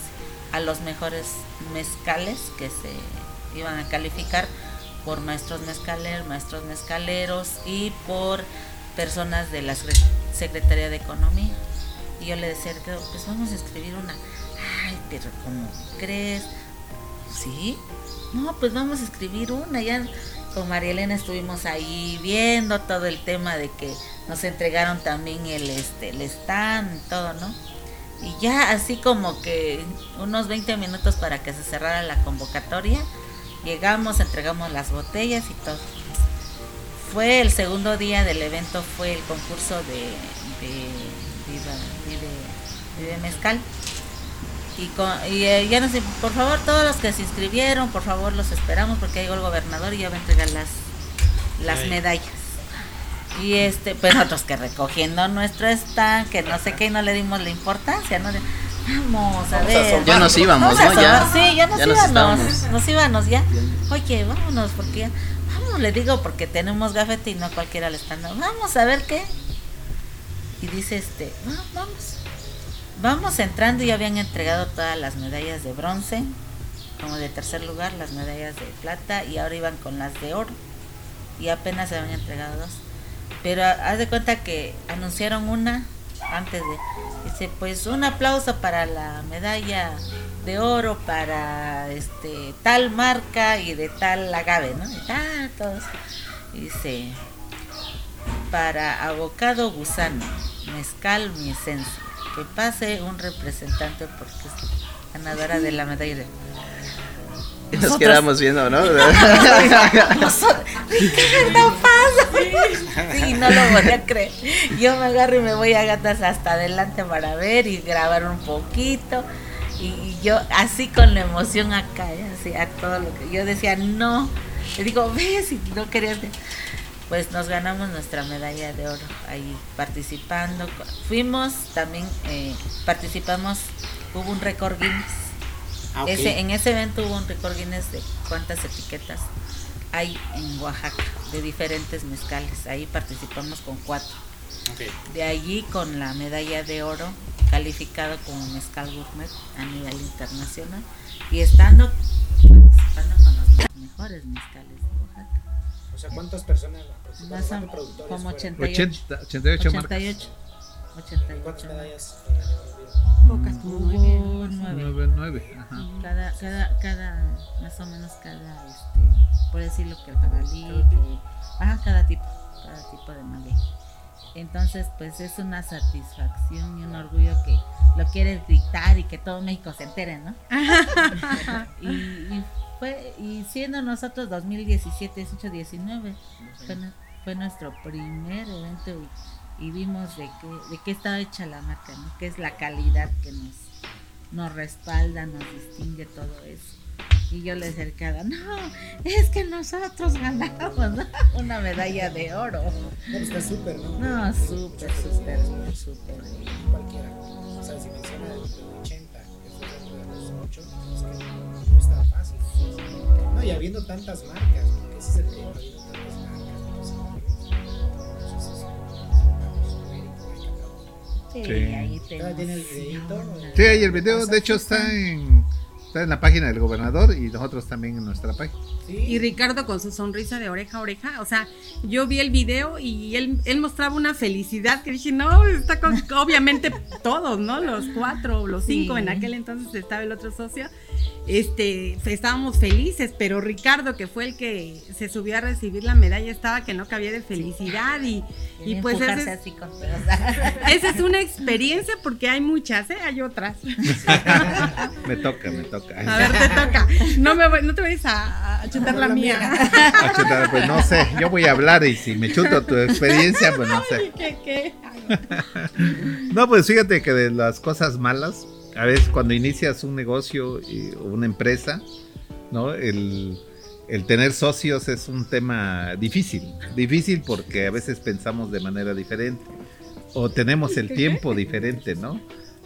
a los mejores mezcales que se iban a calificar por maestros mezcaleros, maestros mezcaleros y por personas de la Secre- Secretaría de Economía. Y yo le decía, "Ricardo, pues vamos a escribir una. Ay, pero ¿cómo crees? Sí. No, pues vamos a escribir una. Ya con María Elena estuvimos ahí viendo todo el tema de que nos entregaron también el este el stand todo, ¿no? Y ya así como que unos 20 minutos para que se cerrara la convocatoria, llegamos, entregamos las botellas y todo. Fue el segundo día del evento, fue el concurso de, de Vive Mezcal. Y, con- y, eh, ya nos por favor, todos los que se inscribieron, por favor, los esperamos porque llegó el gobernador y ya va a entregar las, las medallas. Y este, pues nosotros que recogiendo nuestro stand, que no sé qué, y no le dimos la importancia, ¿no? Vamos a ver. Ya nos íbamos, ¿no? Ya, sí, ya nos ya íbamos. Nos íbamos ya. Oye, vámonos, porque ya- vamos, le digo, porque tenemos gafete y no cualquiera le está dando. Vamos a ver qué. Y dice este, "No, vamos. Vamos entrando y ya habían entregado todas las medallas de bronce, como de tercer lugar, las medallas de plata, y ahora iban con las de oro. Y apenas se habían entregado dos. Pero haz de cuenta que anunciaron una antes de. Dice, pues un aplauso para la medalla de oro para este tal marca y de tal agave, ¿no? Ah, todos. Dice, para abocado gusano, mezcal mi esencia. Que pase un representante porque es ganadora de la medalla de Y nos quedamos viendo, ¿no? Nosotros- no pasa. Sí, no lo voy a creer. Yo me agarro y me voy a gatas hasta adelante para ver y grabar un poquito. Y yo así con la emoción acá, ¿eh? así a todo lo que yo decía, no. Le digo, ves, si no querías. ver". Pues nos ganamos nuestra medalla de oro ahí participando. Fuimos también, eh, participamos, hubo un récord Guinness. Ah, ok. Ese, en ese evento hubo un récord Guinness de cuántas etiquetas hay en Oaxaca de diferentes mezcales. Ahí participamos con cuatro. Ok. De allí con la medalla de oro calificado como mezcal gourmet a nivel internacional y estando participando con los mejores mezcales de Oaxaca. O sea, ¿cuántas personas participaron? ¿Cuántos productores como fueron? 88. 80, 88 marcas. 88. ¿Cuántas 88. medallas eh, dieron? Pocas, como nueve. Nueve. 9, 9. Ajá. Cada, cada, cada, más o menos cada, este, por decirlo que el jabalí, que, ajá, cada tipo, cada tipo de maguey. Entonces, pues es una satisfacción y un orgullo que lo quieres gritar y que todo México se entere, ¿no? y, y fue, y siendo nosotros 2017, 18, 19, fue, fue nuestro primer evento y, vimos de qué, de qué estaba hecha la marca, ¿no? Que es la calidad que nos, nos respalda, nos distingue todo eso. Y yo le decía a Ricardo, no, es que nosotros ganamos ¿no? una medalla de oro. No, pues está súper, ¿no? No, súper, súper, súper. Cualquiera. O sea, si menciona el 80, que de los 8, es que no es tan fácil. No, y habiendo tantas marcas, porque ese es el tema, Sí, Sí. ahí Cada tiene el tenemos. Sí, ahí el video, de hecho, está en, está en la página del gobernador y nosotros también en nuestra página. Sí. Y Ricardo con su sonrisa de oreja a oreja, o sea, yo vi el video y él, él mostraba una felicidad que dije, no, está con, obviamente todos, ¿no? Los cuatro, los cinco, Sí. en aquel entonces estaba el otro socio, este, estábamos felices, pero Ricardo, que fue el que se subió a recibir la medalla, estaba que no cabía de felicidad y, y pues esa es, esa es una experiencia porque hay muchas, ¿eh? hay otras. me toca, me toca. A ver, te toca. No, me voy, no te vayas a, chutar la mía. A chutar, pues no sé, yo voy a hablar y si me chuto tu experiencia, pues no sé. ¿qué, qué? No, pues fíjate que de las cosas malas, a veces cuando inicias un negocio o una empresa, ¿no? El, tener socios es un tema difícil. Difícil porque a veces pensamos de manera diferente o tenemos el tiempo diferente, ¿no?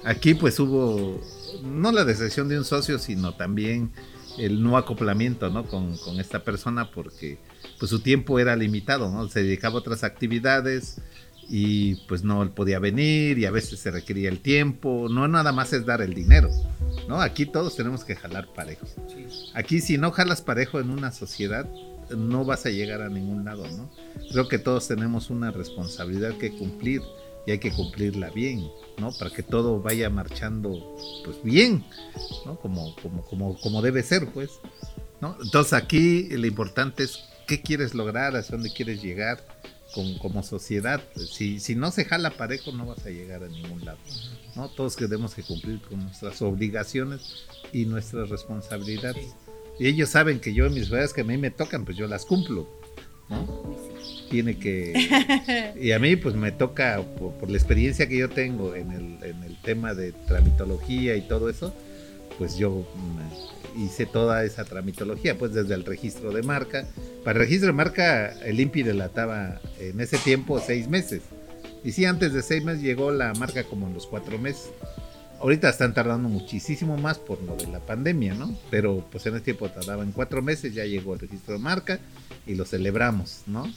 Aquí pues hubo no la decepción de un socio, sino también el no acoplamiento, ¿no? Con, con, esta persona porque pues su tiempo era limitado, ¿no? Se dedicaba a otras actividades, y pues no podía venir y a veces se requería el tiempo, no nada más es dar el dinero, ¿no? Aquí todos tenemos que jalar parejo. Aquí si no jalas parejo en una sociedad no vas a llegar a ningún lado, ¿no? Creo que todos tenemos una responsabilidad que cumplir y hay que cumplirla bien, ¿no? Para que todo vaya marchando pues bien, ¿no? Como, como, como, como debe ser, pues, ¿no? Entonces aquí lo importante es qué quieres lograr, hacia dónde quieres llegar, como sociedad. Si, si no se jala parejo, no vas a llegar a ningún lado. ¿no? Todos tenemos que cumplir con nuestras obligaciones y nuestras responsabilidades. Y ellos saben que yo, mis veces que a mí me tocan, pues yo las cumplo. ¿no? Tiene que. Y a mí, pues me toca, por, la experiencia que yo tengo en el, en el tema de tramitología y todo eso, pues yo hice toda esa tramitología, pues desde el registro de marca. Para el registro de marca, el INPI delataba en ese tiempo seis meses. Y sí, antes de seis meses llegó la marca como en los cuatro meses. Ahorita están tardando muchísimo más por lo de la pandemia, ¿no? Pero pues en ese tiempo tardaba en cuatro meses, ya llegó el registro de marca y lo celebramos, ¿no?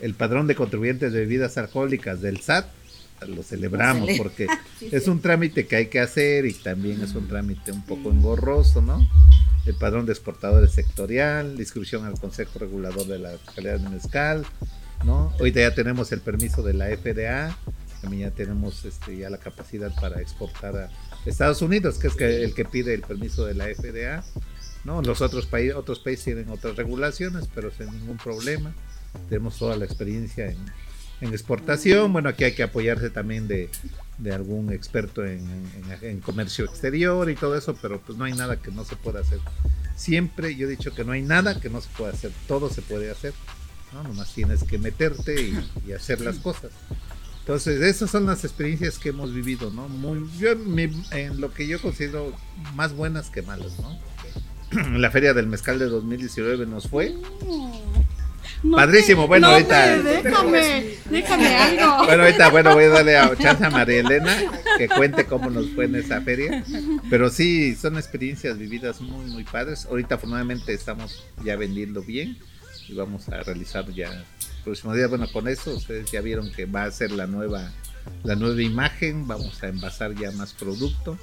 El padrón de contribuyentes de bebidas alcohólicas del SAT lo celebramos porque es un trámite que hay que hacer y también es un trámite un poco engorroso, ¿no? El padrón de exportadores sectorial, la inscripción al Consejo Regulador de la Calidad de Mezcal, ¿no? Ahorita ya tenemos el permiso de la FDA, también ya tenemos este, ya la capacidad para exportar a Estados Unidos, que es que el que pide el permiso de la FDA, ¿no? Los otros, países otros países tienen otras regulaciones, pero sin ningún problema. Tenemos toda la experiencia en, exportación. Bueno, aquí hay que apoyarse también de, algún experto en, comercio exterior y todo eso, pero pues no hay nada que no se pueda hacer. Siempre yo he dicho que no hay nada que no se pueda hacer, todo se puede hacer, ¿no? Nomás tienes que meterte y, hacer las cosas. Entonces, esas son las experiencias que hemos vivido, ¿no? Muy, yo en lo que yo considero más buenas que malas, ¿no? La feria del mezcal de 2019 nos fue Padrísimo, bueno, ahorita. déjame, déjame algo. Bueno, ahorita, bueno, voy a darle a chance a María Elena que cuente cómo nos fue en esa feria. Pero sí, son experiencias vividas muy, muy padres. Ahorita, afortunadamente, estamos ya vendiendo bien y vamos a realizar ya el próximo día. Bueno, con eso, ustedes ya vieron que va a ser la nueva, la nueva imagen. Vamos a envasar ya más producto.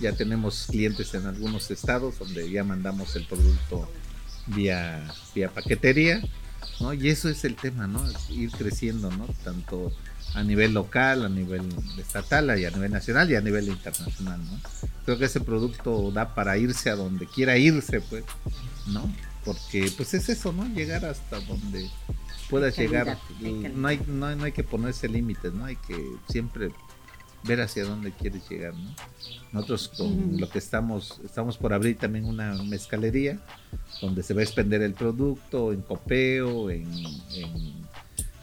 Ya tenemos clientes en algunos estados donde ya mandamos el producto vía, vía paquetería ¿no? Y eso es el tema, ¿no? Ir creciendo, ¿no? Tanto a nivel local, a nivel estatal, y a nivel nacional y a nivel internacional, ¿no? Creo que ese producto da para irse a donde quiera irse, pues, ¿no? Porque, pues es eso, ¿no? Llegar hasta donde puedas llegar. No hay, no, no hay que ponerse límites, ¿no? Hay que siempre ver hacia dónde quieres llegar, ¿no? Nosotros con lo que estamos, estamos por abrir también una mezcalería donde se va a expender el producto en copeo, en,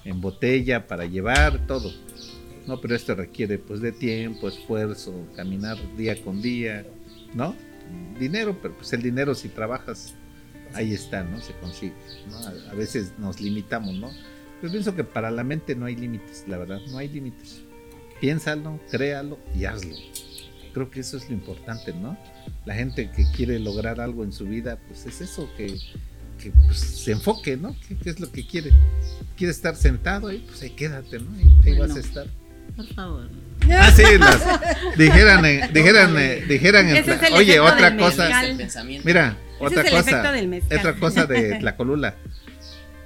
en, botella para llevar, todo. No, pero esto requiere pues de tiempo, esfuerzo, caminar día con día, ¿no? Dinero, pero pues el dinero si trabajas, ahí está, ¿no? Se consigue, ¿no? A, a veces nos limitamos, ¿no? Yo pienso que para la mente no hay límites, la verdad, no hay límites piénsalo, créalo y hazlo. Creo que eso es lo importante, ¿no? La gente que quiere lograr algo en su vida, pues es eso, que, pues, se enfoque, ¿no? ¿Qué, es lo que quiere? ¿Quiere estar sentado ahí? Pues ahí quédate, ¿no? Ahí, vas a estar. Por favor. Ah, sí, dijeran, dijeran, dijeran, oye, otra cosa. Mira, otra cosa, otra cosa de la colula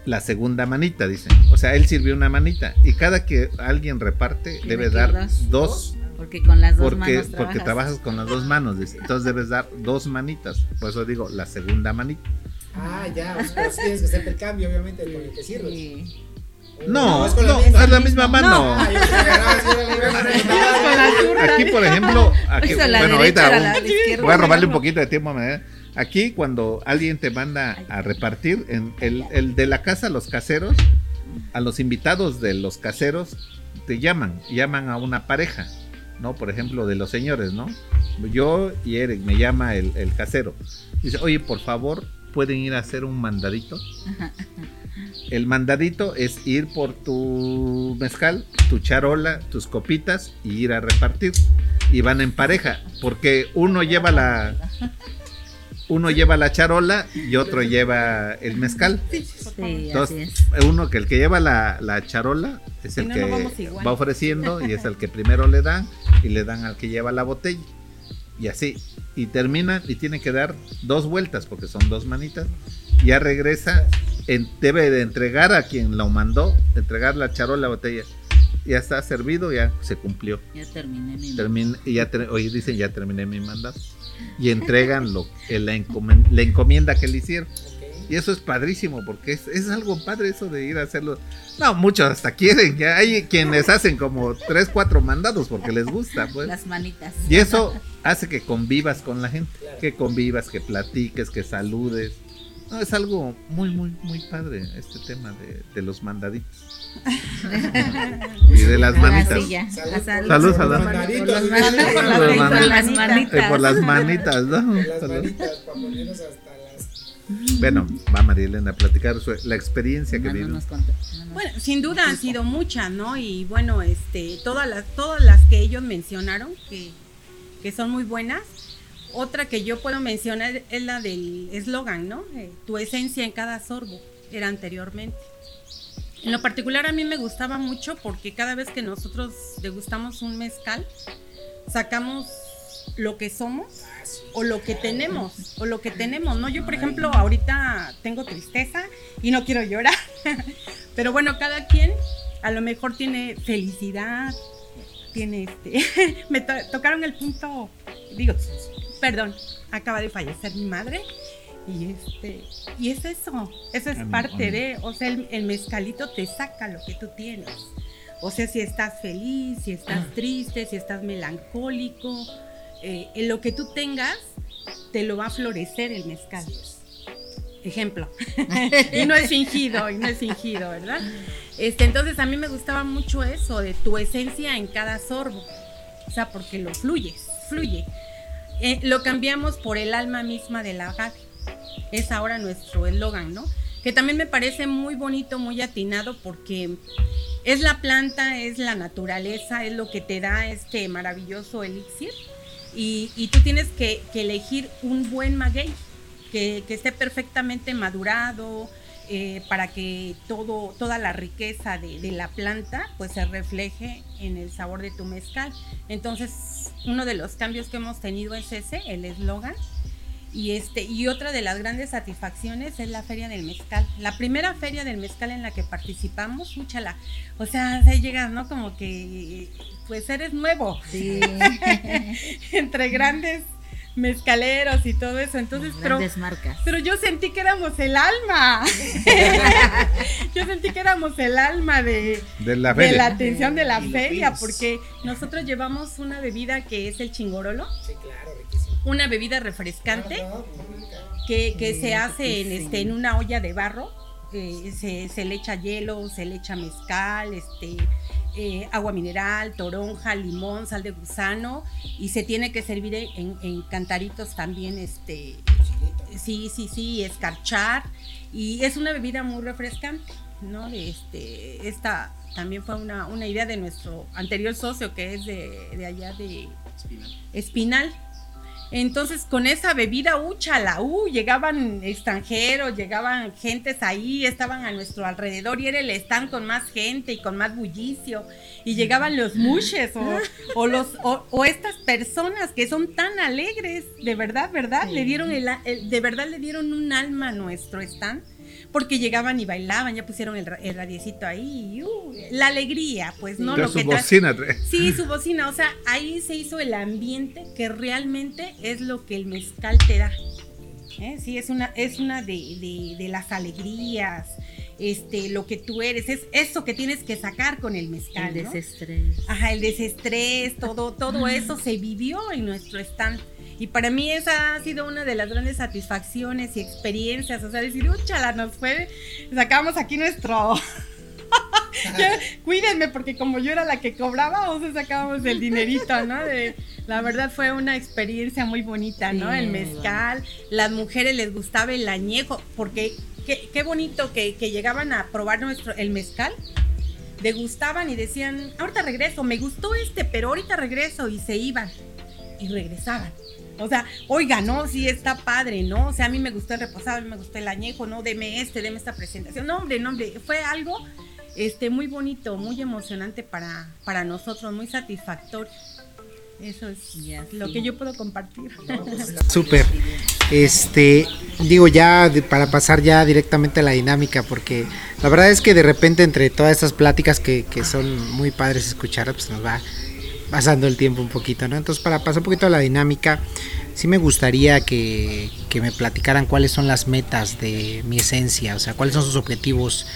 la segunda manita, dicen. O sea, él sirvió una manita. Y cada que alguien reparte, debe dar dos. Porque con las dos porque, manos Porque trabajas. trabajas con las dos manos. dice. Entonces debes dar dos manitas. Por eso digo, la segunda manita. Ah, ya, o sea, pero sí tienes que hacerte el cambio, obviamente, con el que sirves. Sí. No, es con la no, misma. es la misma mano. Ah. Aquí, por ejemplo, aquí, bueno, ahorita voy a robarle un poquito de tiempo. ¿eh? Aquí, cuando alguien te manda a repartir, en el, el de la casa, los caseros, a los invitados de los caseros, te llaman, llaman a una pareja, ¿no? Por ejemplo, de los señores, ¿no? Yo y Eric, me llama el, el casero. Dice, oye, por favor, ¿pueden ir a hacer un mandadito? El mandadito es ir por tu mezcal, tu charola, tus copitas y ir a repartir. Y van en pareja, porque uno lleva la uno lleva la charola y otro lleva el mezcal. Sí, Entonces, así es. uno que el que lleva la, la charola es Si el no, que no va ofreciendo y es el que primero le dan y le dan al que lleva la botella. Y así. Y terminan y tiene que dar dos vueltas porque son dos manitas. Ya regresa, en- debe de entregar a quien lo mandó, entregar la charola, la botella. Ya está servido, ya se cumplió. Ya terminé mi Termin- y ya ter- hoy dicen ya terminé mi mandato. Y entregan lo, la, encomen- la encomienda que le hicieron. Y eso es padrísimo, porque es, es algo padre eso de ir a hacerlo. No, muchos hasta quieren, ya hay quienes hacen como tres, cuatro mandados porque les gusta, pues. Las manitas. Y eso hace que convivas con la gente, que convivas, que platiques, que saludes. No, es algo muy, muy, muy padre este tema de, de los mandaditos. y de las manitas. ya. Salud. A salud. Por Por por las Por por manitas. manitas. Eh, por las manitas, ¿no? Por las Salud. manitas, para ponernos hasta las... Bueno, va María Elena a platicar su- la experiencia que No, no vivió. nos contó, no nos- Bueno, sin duda han sido muchas, ¿no? Y bueno, este, todas las, todas las que ellos mencionaron, que, que son muy buenas. Otra que yo puedo mencionar es la del eslogan, ¿no? Eh, tu esencia en cada sorbo, era anteriormente. En lo particular a mí me gustaba mucho porque cada vez que nosotros degustamos un mezcal, sacamos lo que somos o lo que tenemos, o lo que tenemos, ¿no? Yo, por ejemplo, ahorita tengo tristeza y no quiero llorar, pero bueno, cada quien a lo mejor tiene felicidad, tiene este, me to- tocaron el punto, digo, perdón, acaba de fallecer mi madre y este, y es eso, eso es parte de, o sea, el, el mezcalito te saca lo que tú tienes. O sea, si estás feliz, si estás triste, si estás melancólico, eh, en lo que tú tengas, te lo va a florecer el mezcal. Ejemplo. y no es fingido, y no es fingido, ¿verdad? Este, entonces a mí me gustaba mucho eso, de tu esencia en cada sorbo. O sea, porque lo fluyes, fluye. Eh, lo cambiamos por el alma misma del agave. Es ahora nuestro eslogan, ¿no? Que también me parece muy bonito, muy atinado, porque es la planta, es la naturaleza, es lo que te da este maravilloso elixir. Y, tú tienes que, elegir un buen maguey, que, esté perfectamente madurado, eh, para que toda la riqueza de, de la planta pues se refleje en el sabor de tu mezcal. Entonces, uno de los cambios que hemos tenido es ese, el eslogan. Y, este, y otra de las grandes satisfacciones es la Feria del Mezcal. La primera Feria del Mezcal en la que participamos, úchala. O sea, se llegas, ¿no? Como que, pues eres nuevo. Sí. Entre grandes mezcaleros y todo eso. Entonces, pero, Grandes marcas. pero yo sentí que éramos el alma. yo sentí que éramos el alma de, De la de la atención de la feria, porque nosotros llevamos una bebida que es el chingorolo, Sí, claro. Una bebida refrescante que, que se hace en, este, en una olla de barro. eh, se, se le echa hielo, se le echa mezcal, este, eh, agua mineral, toronja, limón, sal de gusano y se tiene que servir en, en cantaritos también, este, sí, sí, sí, escarchar y es una bebida muy refrescante, ¿no? De Este, esta también fue una, una idea de nuestro anterior socio que es de, de allá de Espinal. Entonces, con esa bebida, úchala, uh, llegaban extranjeros, llegaban gentes ahí, estaban a nuestro alrededor y era el stand con más gente y con más bullicio. Y llegaban los mushes o, o los, o, o estas personas que son tan alegres, de verdad, ¿verdad? Le dieron el, el- de verdad le dieron un alma a nuestro stand. Porque llegaban y bailaban, ya pusieron el, radiecito ahí, uh, la alegría, pues, ¿no? Lo su bocina. Sí, su bocina, o sea, ahí se hizo el ambiente que realmente es lo que el mezcal te da. ¿eh? Sí, es una, es una de, de, las alegrías, este, lo que tú eres, es eso que tienes que sacar con el mezcal. El desestrés. Ajá, el desestrés, todo, todo eso se vivió en nuestro stand. Y para mí esa ha sido una de las grandes satisfacciones y experiencias. O sea, decir, chala, nos fue, sacamos aquí nuestro. cuídenme, porque como yo era la que cobraba, o sea, sacábamos el dinerito, ¿no? De, la verdad fue una experiencia muy bonita, ¿no? el mezcal, las mujeres les gustaba el añejo, porque qué, qué bonito que, que, llegaban a probar nuestro, el mezcal, degustaban y decían, ahorita regreso, me gustó este, pero ahorita regreso, y se iban, y regresaban. O sea, oiga, no, sí está padre, ¿no? O sea, a mí me gustó el reposado, a mí me gustó el añejo, no, deme este, deme esta presentación. No, hombre, no, hombre, fue algo este, muy bonito, muy emocionante para, para nosotros, muy satisfactorio. Eso es lo que yo puedo compartir. Súper. Este, digo ya para pasar ya directamente a la dinámica, porque la verdad es que de repente entre todas estas pláticas que, que son muy padres escuchar, pues nos va pasando el tiempo un poquito, ¿no? Entonces, para pasar un poquito a la dinámica, sí me gustaría que, que, me platicaran cuáles son las metas de mi esencia, o sea, cuáles son sus objetivos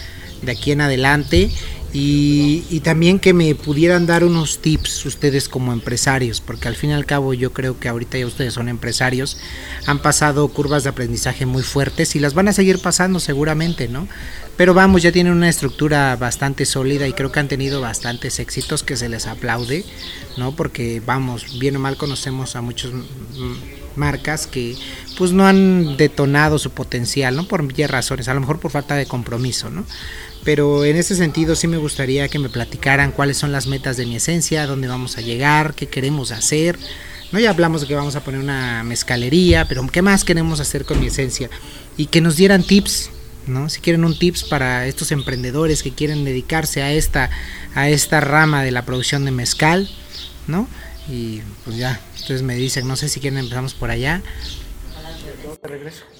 de aquí en adelante y, también que me pudieran dar unos tips ustedes como empresarios, porque al fin y al cabo yo creo que ahorita ya ustedes son empresarios, han pasado curvas de aprendizaje muy fuertes y las van a seguir pasando seguramente, ¿no? Pero vamos, ya tienen una estructura bastante sólida y creo que han tenido bastantes éxitos que se les aplaude, ¿no? Porque vamos, bien o mal conocemos a muchas marcas que pues no han detonado su potencial, ¿no? Por varias razones, a lo mejor por falta de compromiso, ¿no? Pero en ese sentido sí me gustaría que me platicaran cuáles son las metas de mi esencia, dónde vamos a llegar, qué queremos hacer. No ya hablamos de que vamos a poner una mezcalería, pero qué más queremos hacer con mi esencia y que nos dieran tips ¿no? Si quieren un tips para estos emprendedores que quieren dedicarse a esta, a esta rama de la producción de mezcal, ¿no? Y pues ya, ustedes me dicen, no sé si quieren empezamos por allá.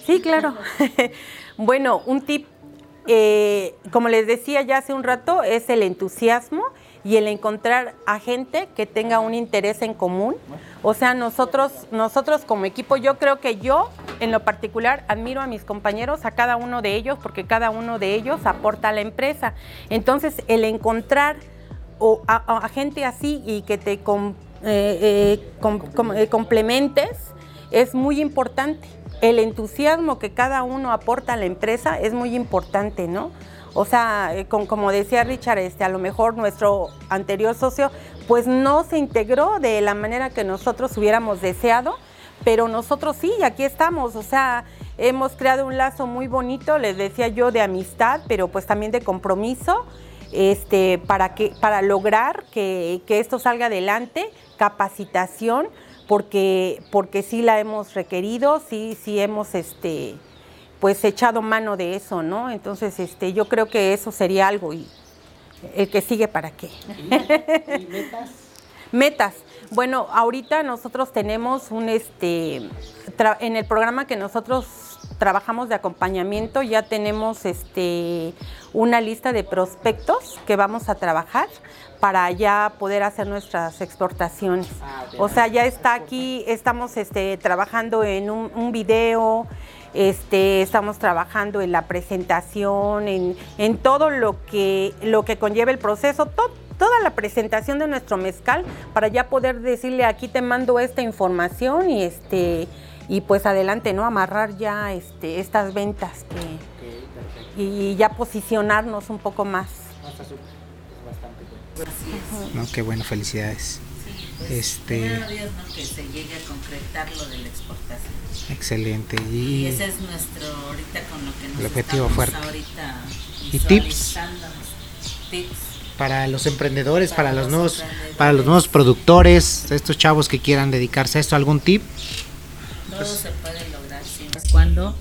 Sí, claro. bueno, un tip, eh, como les decía ya hace un rato, es el entusiasmo y el encontrar a gente que tenga un interés en común. O sea, nosotros, nosotros como equipo, yo creo que yo en lo particular admiro a mis compañeros, a cada uno de ellos, porque cada uno de ellos aporta a la empresa. Entonces, el encontrar a, gente así y que te eh, eh, eh, complementes es muy importante. El entusiasmo que cada uno aporta a la empresa es muy importante, ¿no? O sea, eh, como decía Richard, este, a lo mejor nuestro anterior socio pues no se integró de la manera que nosotros hubiéramos deseado, pero nosotros sí, aquí estamos, o sea, hemos creado un lazo muy bonito, les decía yo, de amistad, pero pues también de compromiso, este, para, que, para lograr que, que esto salga adelante, capacitación, porque, porque sí la hemos requerido, sí, sí hemos, este, pues echado mano de eso, ¿no? Entonces, este, yo creo que eso sería algo y el que sigue para qué. ¿Y metas? metas. Bueno, ahorita nosotros tenemos un este en el programa que nosotros trabajamos de acompañamiento ya tenemos este una lista de prospectos que vamos a trabajar para ya poder hacer nuestras exportaciones. Ah, o sea, ya está aquí, estamos este, trabajando en un, un video, este, estamos trabajando en la presentación, en, todo lo que, lo que conlleva el proceso, toda la presentación de nuestro mezcal para ya poder decirle aquí te mando esta información y este y pues adelante, ¿no? Amarrar ya este, estas ventas y ya posicionarnos un poco más. No, qué bueno, felicidades. Pues, este, Dios, ¿no? que se llegue a concretar lo de la exportación. Excelente. Y, ese es nuestro, ahorita con lo que nos el objetivo fuerte. ahorita y tips, tips para los emprendedores, para, los, nuevos, para los nuevos productores, estos chavos que quieran dedicarse a esto, algún tip. Todo se puede lograr siempre cuando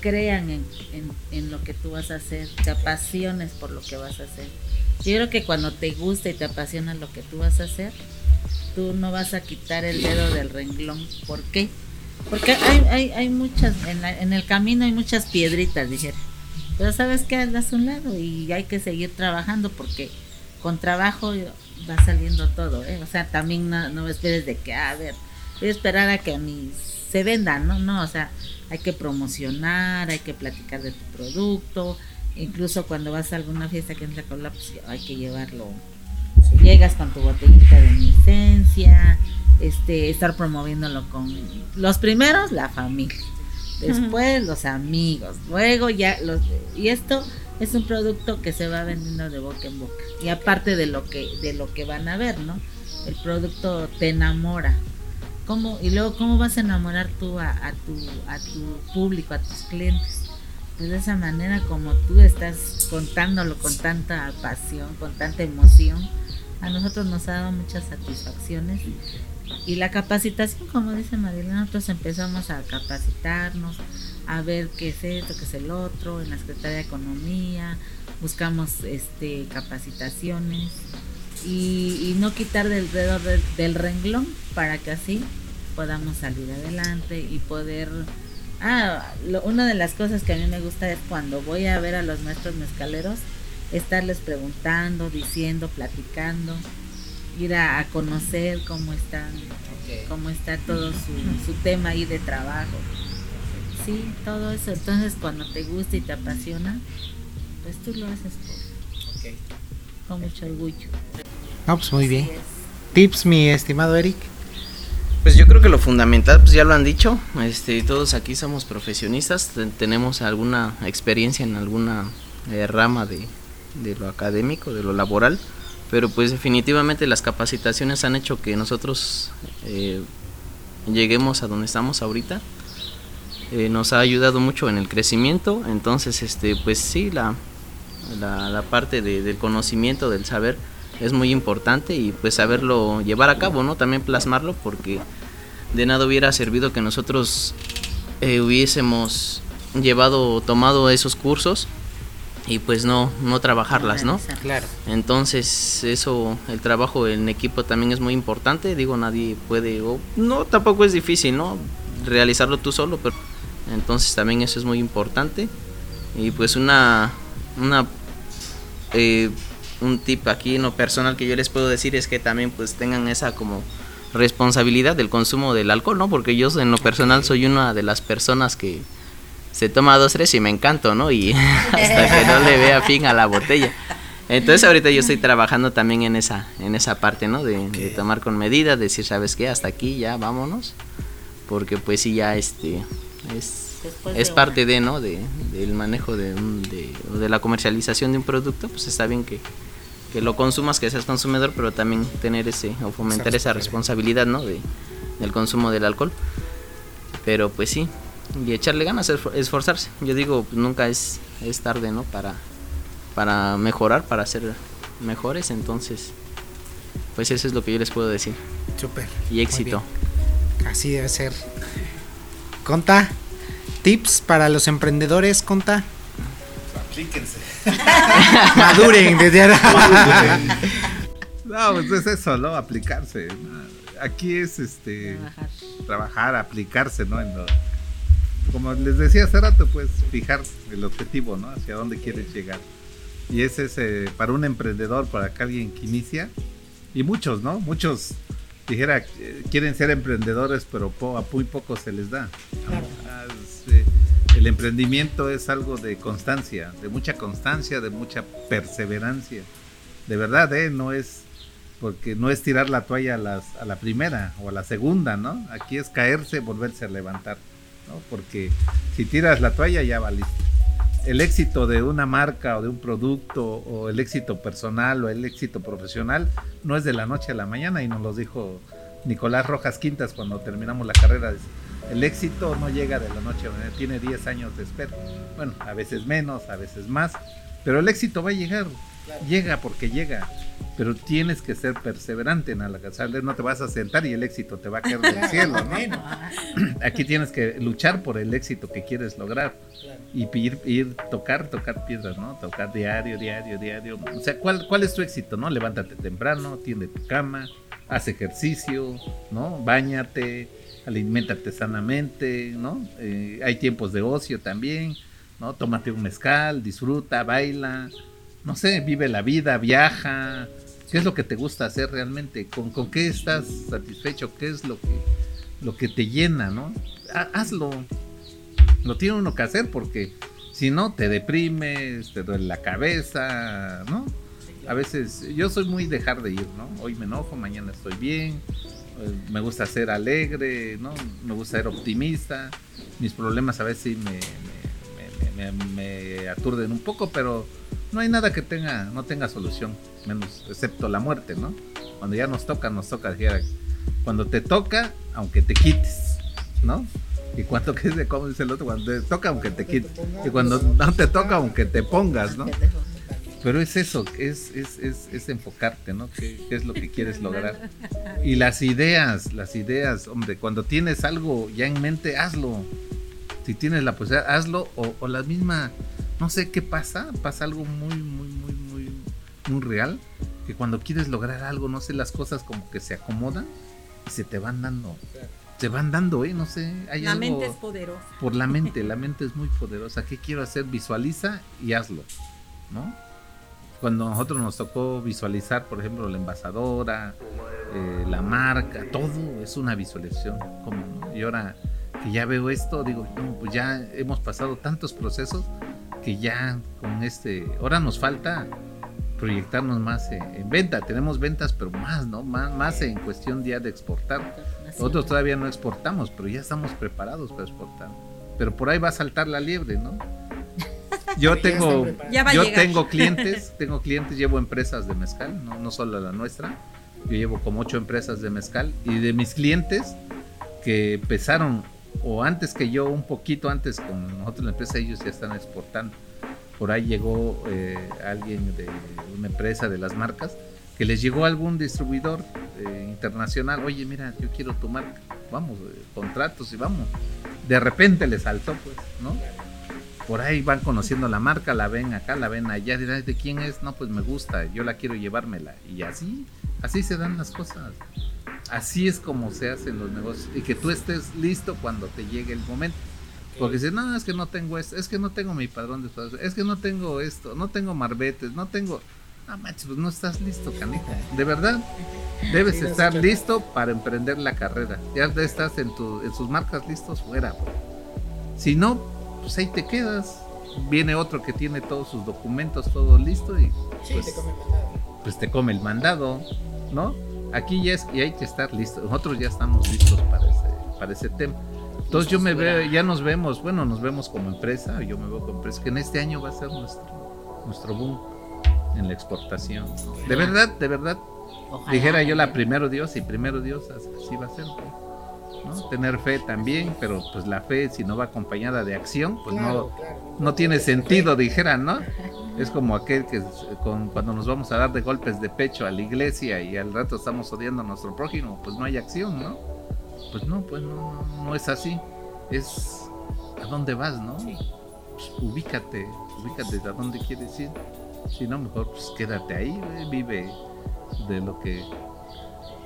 crean en, en, en, lo que tú vas a hacer, te apasiones por lo que vas a hacer. Yo creo que cuando te gusta y te apasiona lo que tú vas a hacer, tú no vas a quitar el dedo del renglón. ¿Por qué? Porque hay, hay, hay muchas, en, en el camino hay muchas piedritas, dijeron. Pero sabes que andas a un lado y hay que seguir trabajando porque con trabajo va saliendo todo, ¿eh? O sea, también no, no esperes de que, a ver, voy a esperar a que a mí se vendan, ¿no? No, o sea, hay que promocionar, hay que platicar de tu producto, incluso cuando vas a alguna fiesta que entra con la pues hay que llevarlo. Llegas con tu botellita de licencia, este, estar promoviéndolo con los primeros, la familia, después los amigos, luego ya los y esto es un producto que se va vendiendo de boca en boca y aparte de lo que de lo que van a ver, ¿no? El producto te enamora. ¿Cómo, y luego cómo vas a enamorar tú a, tu a tu público, a tus clientes? Pues de esa manera como tú estás contándolo con tanta pasión, con tanta emoción, a nosotros nos ha dado muchas satisfacciones y la capacitación, como dice Marilena, nosotros empezamos a capacitarnos, a ver qué es esto, qué es el otro, en la Secretaría de Economía, buscamos este capacitaciones y, no quitar del dedo del, renglón para que así podamos salir adelante y poder... Ah, una de las cosas que a mí me gusta es cuando voy a ver a los maestros mezcaleros, estarles preguntando, diciendo, platicando, ir a, conocer cómo están, cómo está todo su, su tema ahí de trabajo. Sí, todo eso. Entonces, cuando te gusta y te apasiona, pues tú lo haces con mucho orgullo. No, pues muy bien. Tips, mi estimado Eric. Pues yo creo que lo fundamental, pues ya lo han dicho, este, todos aquí somos profesionistas, tenemos alguna experiencia en alguna eh, rama de, de, lo académico, de lo laboral, pero pues definitivamente las capacitaciones han hecho que nosotros eh, lleguemos a donde estamos ahorita eh, nos ha ayudado mucho en el crecimiento, entonces este pues sí, la, la, parte del conocimiento, del saber es muy importante y pues saberlo llevar a cabo, ¿no? También plasmarlo porque de nada hubiera servido que nosotros eh, hubiésemos llevado, tomado esos cursos y pues no, no trabajarlas, ¿no? Claro. Entonces eso, el trabajo en equipo también es muy importante, digo, nadie puede, o no, tampoco es difícil, ¿no? Realizarlo tú solo, pero entonces también eso es muy importante. Y pues una, una eh, un tip aquí en lo personal que yo les puedo decir es que también pues tengan esa como responsabilidad del consumo del alcohol, ¿no? Porque yo en lo personal soy una de las personas que se toma dos, tres y me encanto, ¿no? Y hasta que no le vea fin a la botella. Entonces ahorita yo estoy trabajando también en esa, en esa parte, ¿no? De, de tomar con medida, decir, ¿sabes qué? Hasta aquí ya vámonos. Porque pues sí, ya este, es, parte de, ¿no? De, del manejo de, de, la comercialización de un producto, pues está bien que, que, lo consumas, que seas consumidor, pero también tener ese, o fomentar esa responsabilidad, ¿no? De, del consumo del alcohol. Pero pues sí, y echarle ganas, esforzarse. Yo digo, pues, nunca es, es tarde, ¿no? Para, para mejorar, para ser mejores, entonces, pues eso es lo que yo les puedo decir. Súper. Y éxito. Así debe ser. Conta, tips para los emprendedores, Conta. Aplíquense. Maduren desde ahora. no, pues es eso, ¿no? Aplicarse. Aquí es este trabajar, aplicarse, ¿no? como les decía hace rato, pues fijar el objetivo, ¿no? Hacia dónde quieres llegar. Y ese es eh, para un emprendedor, para alguien que inicia, y muchos, ¿no? Muchos dijera, eh, quieren ser emprendedores, pero a muy poco se les da. Eh, el emprendimiento es algo de constancia, de mucha constancia, de mucha perseverancia. De verdad, ¿eh? No es porque no es tirar la toalla a, la primera o a la segunda, ¿no? Aquí es caerse, volverse a levantar, ¿no? Porque si tiras la toalla ya valiste. El éxito de una marca o de un producto o el éxito personal o el éxito profesional no es de la noche a la mañana y nos lo dijo Nicolás Rojas Quintas cuando terminamos la carrera. El éxito no llega de la noche a la mañana, tiene 10 años de espera. Bueno, a veces menos, a veces más, pero el éxito va a llegar. Llega porque llega, pero tienes que ser perseverante en alcanzarle. No te vas a sentar y el éxito te va a caer del cielo. Aquí tienes que luchar por el éxito que quieres lograr y ir, ir tocar, tocar piedras, ¿no? Tocar diario, diario, diario. O sea, ¿cuál, cuál es tu éxito, no? Levántate temprano, tiende tu cama, haz ejercicio, ¿no? Báñate, alimentate sanamente, ¿no? Eh, hay tiempos de ocio también ¿no? Tómate un mezcal, disfruta, baila, no sé, vive la vida, viaja. ¿Qué es lo que te gusta hacer realmente? ¿Con, qué estás satisfecho? ¿Qué es lo que, lo que te llena, no? hazlo. Lo tiene uno que hacer porque si no te deprimes, te duele la cabeza, ¿no? A veces yo soy muy dejar de ir, ¿no? Hoy me enojo, mañana estoy bien, me gusta ser alegre, ¿no? Me gusta ser optimista. Mis problemas a veces sí me, me, aturden un poco, pero no hay nada que tenga, no tenga solución, menos excepto la muerte, ¿no? Cuando ya nos toca, nos toca. Cuando te toca, aunque te quites, ¿no? Y cuando que dice, ¿cómo dice el otro? Cuando te toca, aunque te quites. Y cuando no te toca, aunque te pongas, ¿no? Pero es eso, es, es, es, es enfocarte, ¿no? ¿Qué, ¿Qué, es lo que quieres lograr? Y las ideas, las ideas, hombre, cuando tienes algo ya en mente, hazlo. Si tienes la posibilidad, hazlo. O, o la misma, no sé qué pasa, pasa algo muy, muy, muy, muy, muy real. Que cuando quieres lograr algo, no sé, las cosas como que se acomodan y se te van dando. Se van dando, ¿eh? No sé. Hay la mente es poderosa. Por la mente, la mente es muy poderosa. ¿Qué quiero hacer? Visualiza y hazlo, ¿no? Cuando nosotros nos tocó visualizar, por ejemplo, la envasadora, eh, la marca, todo es una visualización. Como, Y ahora que ya veo esto, digo, pues ya hemos pasado tantos procesos que ya con este, ahora nos falta proyectarnos más en, venta. Tenemos ventas, pero más, ¿no? Más, más en cuestión ya de exportar. Nosotros todavía no exportamos, pero ya estamos preparados para exportar. Pero por ahí va a saltar la liebre, ¿no? Yo tengo, yo tengo clientes, tengo clientes, llevo empresas de mezcal, no, no solo la nuestra. Yo llevo como ocho empresas de mezcal y de mis clientes que empezaron o antes que yo, un poquito antes con nosotros la empresa, ellos ya están exportando. Por ahí llegó eh, alguien de una empresa de las marcas que les llegó algún distribuidor eh, internacional, oye, mira, yo quiero tu marca, vamos, eh, contratos y vamos. De repente le saltó, pues, ¿no? Por ahí van conociendo la marca, la ven acá, la ven allá, dirán, ¿de quién es? No, pues me gusta, yo la quiero llevármela. Y así, así se dan las cosas. Así es como se hacen los negocios. Y que tú estés listo cuando te llegue el momento. Porque si no, es que no tengo esto, es que no tengo mi padrón de es que no tengo esto, no tengo marbetes, no tengo... No manches, pues no estás listo, canija. De verdad, debes estar listo para emprender la carrera. Ya estás en, tu, en sus marcas listos fuera. Si no, pues ahí te quedas. Viene otro que tiene todos sus documentos, todo listo y pues, te come el mandado. pues te come el mandado, ¿no? Aquí ya es y hay que estar listo. Nosotros ya estamos listos para ese, para ese tema. Entonces yo me veo, ya nos vemos, bueno, nos vemos como empresa, yo me veo como empresa, que en este año va a ser nuestro, nuestro boom en la exportación. De verdad, de verdad. Dijera yo la primero Dios y primero Dios, así va a ser. Tener fe también, pero pues la fe si no va acompañada de acción, pues no, no tiene sentido, dijeran, ¿no? Es como aquel que con, cuando nos vamos a dar de golpes de pecho a la iglesia y al rato estamos odiando a nuestro prójimo, pues no hay acción, ¿no? Pues no, pues no, no, es así. Es a dónde vas, ¿no? Pues ubícate, ubícate a dónde quieres ir. Si no, mejor pues quédate ahí, vive de lo que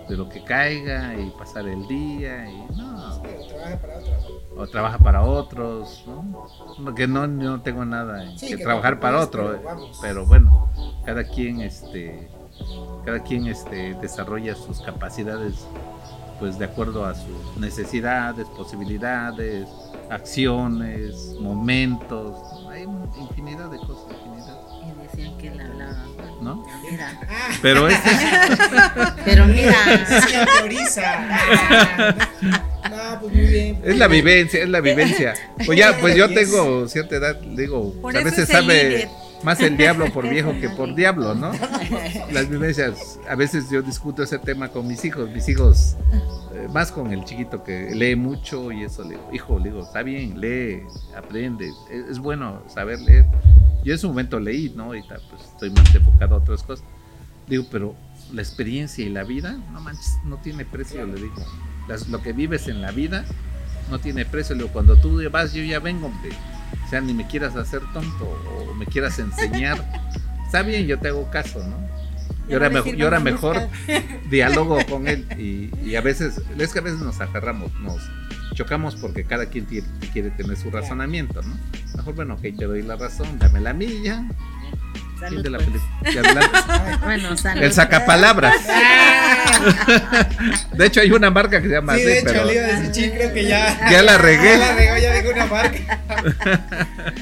de lo que caiga y pasar el día y no. o trabaja para otros. O ¿no? Que no, no tengo nada en que, trabajar para otro, pero, bueno, cada quien este cada quien este desarrolla sus capacidades pues de acuerdo a sus necesidades, posibilidades, acciones, momentos, hay infinidad de cosas, infinidad. Y decían que la ¿no? Mira. Pero es Pero mira. Se autoriza. No, pues muy bien. Es la vivencia, es la vivencia. Pues ya, pues yo tengo cierta edad, digo, a veces sabe más el diablo por viejo que por diablo, ¿no? Las vivencias, a veces yo discuto ese tema con mis hijos, mis hijos, eh, más con el chiquito que lee mucho y eso, le digo, hijo, le digo, está bien, lee, aprende, es, es bueno saber leer yo en su momento leí, ¿no? Ahorita pues estoy más enfocado a otras cosas. Digo, pero la experiencia y la vida, no manches, no tiene precio, le digo. lo que vives en la vida no tiene precio. Le digo, cuando tú vas, yo ya vengo, hombre. O sea, ni me quieras hacer tonto o me quieras enseñar. Está bien, yo te hago caso, ¿no? yo era, mejor, yo era mejor diálogo con él y, a veces, es que a veces nos aferramos, nos chocamos porque cada quien quiere, tener su razonamiento, ¿no? Mejor, bueno, ok, te doy la razón, dame la milla. Salud, de la pues. bueno, salud. El sacapalabras. de hecho, hay una marca que se llama sí, de hecho, le iba a decir, creo que ya. Ya la regué. Ya la regó, ya dijo una marca.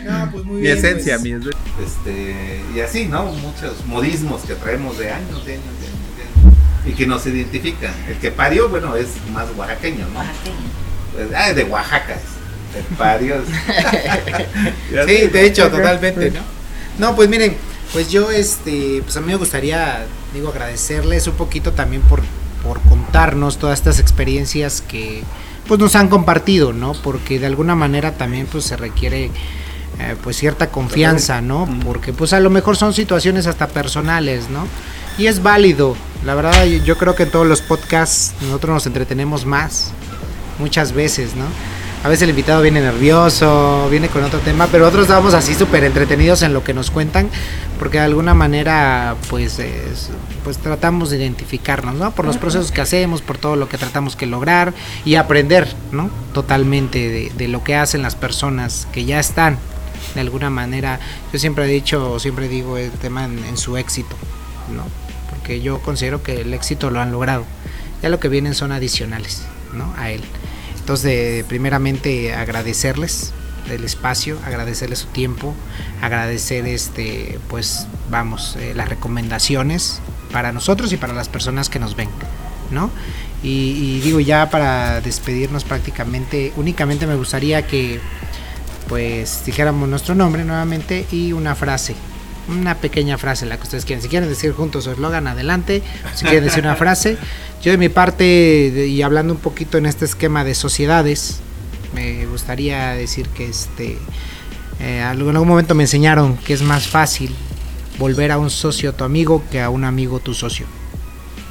no, pues muy mi esencia, pues. mi esencia. Este, y así, ¿no? Muchos modismos que traemos de años, de años, de años, Y que nos identifican. El que parió, bueno, es más oaxaqueño, ¿no? Oaxaqueño. Pues, ah, de Oaxaca. El parió. sí, de hecho, totalmente, ¿no? No, pues miren, pues yo, este, pues a mí me gustaría, digo, agradecerles un poquito también por, por contarnos todas estas experiencias que, pues nos han compartido, ¿no? Porque de alguna manera también, pues se requiere, eh, pues cierta confianza, ¿no? Porque, pues a lo mejor son situaciones hasta personales, ¿no? Y es válido, la verdad, yo creo que en todos los podcasts nosotros nos entretenemos más, muchas veces, ¿no? A veces el invitado viene nervioso, viene con otro tema, pero otros estamos así súper entretenidos en lo que nos cuentan, porque de alguna manera pues, pues tratamos de identificarnos, ¿no? Por los procesos que hacemos, por todo lo que tratamos que lograr y aprender, ¿no? Totalmente de, lo que hacen las personas que ya están, de alguna manera, yo siempre he dicho, siempre digo el tema en, en su éxito, ¿no? Porque yo considero que el éxito lo han logrado, ya lo que vienen son adicionales, ¿no? A él. Entonces, primeramente agradecerles el espacio, agradecerles su tiempo, agradecer este, pues vamos, eh, las recomendaciones para nosotros y para las personas que nos ven, ¿no? Y, digo ya para despedirnos prácticamente, únicamente me gustaría que pues dijéramos nuestro nombre nuevamente y una frase, una pequeña frase, la que ustedes quieran. Si quieren decir juntos su eslogan, adelante. Si quieren decir una frase, yo de mi parte, y hablando un poquito en este esquema de sociedades, me gustaría decir que este, eh, en algún momento me enseñaron que es más fácil volver a un socio tu amigo que a un amigo tu socio.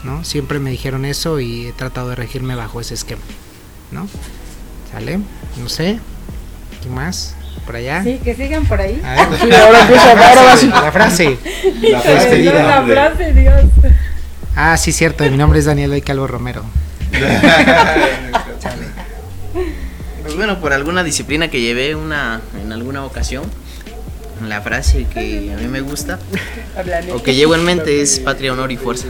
¿no? Siempre me dijeron eso y he tratado de regirme bajo ese esquema. ¿no? ¿Sale? No sé. ¿Qué más? ¿Por allá? Sí, que sigan por ahí. ahora empieza, ahora La frase. La frase, la frase Dios. Ah, sí, cierto. Mi nombre es Daniel Calvo Romero. pues bueno, por alguna disciplina que llevé una en alguna ocasión, la frase que a mí me gusta o que llevo en mente es patria, honor y fuerza.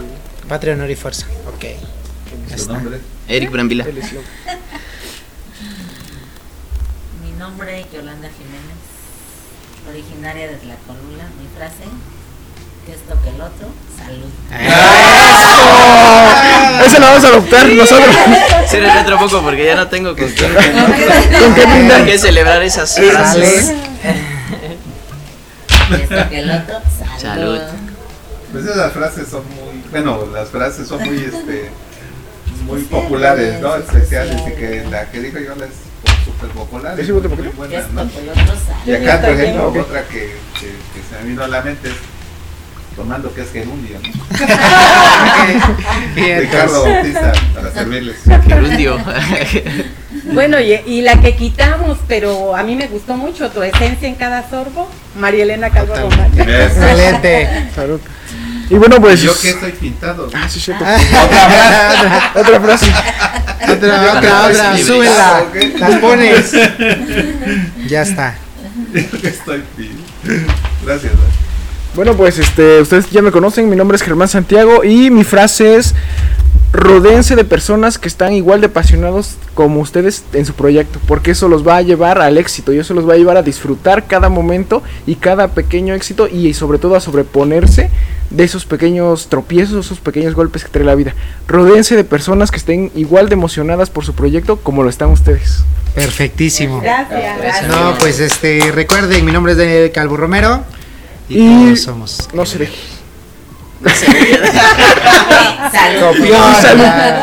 Patria, honor y fuerza. Ok. ¿Su nombre? Eric Brambila. Mi nombre es Yolanda Jiménez, originaria de Tlacolula. Mi frase que esto que el otro, salud. ¡Eso! Eso lo vamos a adoptar nosotros. Sí, otro poco porque ya no tengo con qué, con qué celebrar esas frases. esto que el otro, salud. Pues esas frases son muy, bueno, las frases son muy, este, muy populares, ¿no? Especiales y que la que dijo yo es súper popular. ¿Es muy buena, ¿no? Y acá, por ejemplo, otra que, que, que se me vino a la mente es tomando que es gerundio. ¿no? Ricardo Bautista, para servirles. Gerundio. bueno, y, y, la que quitamos, pero a mí me gustó mucho, tu esencia en cada sorbo, María Elena Calvo Excelente. Salud. Y bueno, pues. Yo que estoy pintado. Ah, sí, cierto. otra, otra frase. Otra, otra, otra. Súbela. Las pones. ya está. Yo que estoy pintado. Gracias. Bueno, pues este, ustedes ya me conocen, mi nombre es Germán Santiago y mi frase es rodense de personas que están igual de apasionados como ustedes en su proyecto, porque eso los va a llevar al éxito y eso los va a llevar a disfrutar cada momento y cada pequeño éxito y sobre todo a sobreponerse de esos pequeños tropiezos, esos pequeños golpes que trae la vida. Rodense de personas que estén igual de emocionadas por su proyecto como lo están ustedes. Perfectísimo. Gracias. No, pues este, recuerden, mi nombre es Daniel Calvo Romero. Y, todos somos. No se Salud. Salud.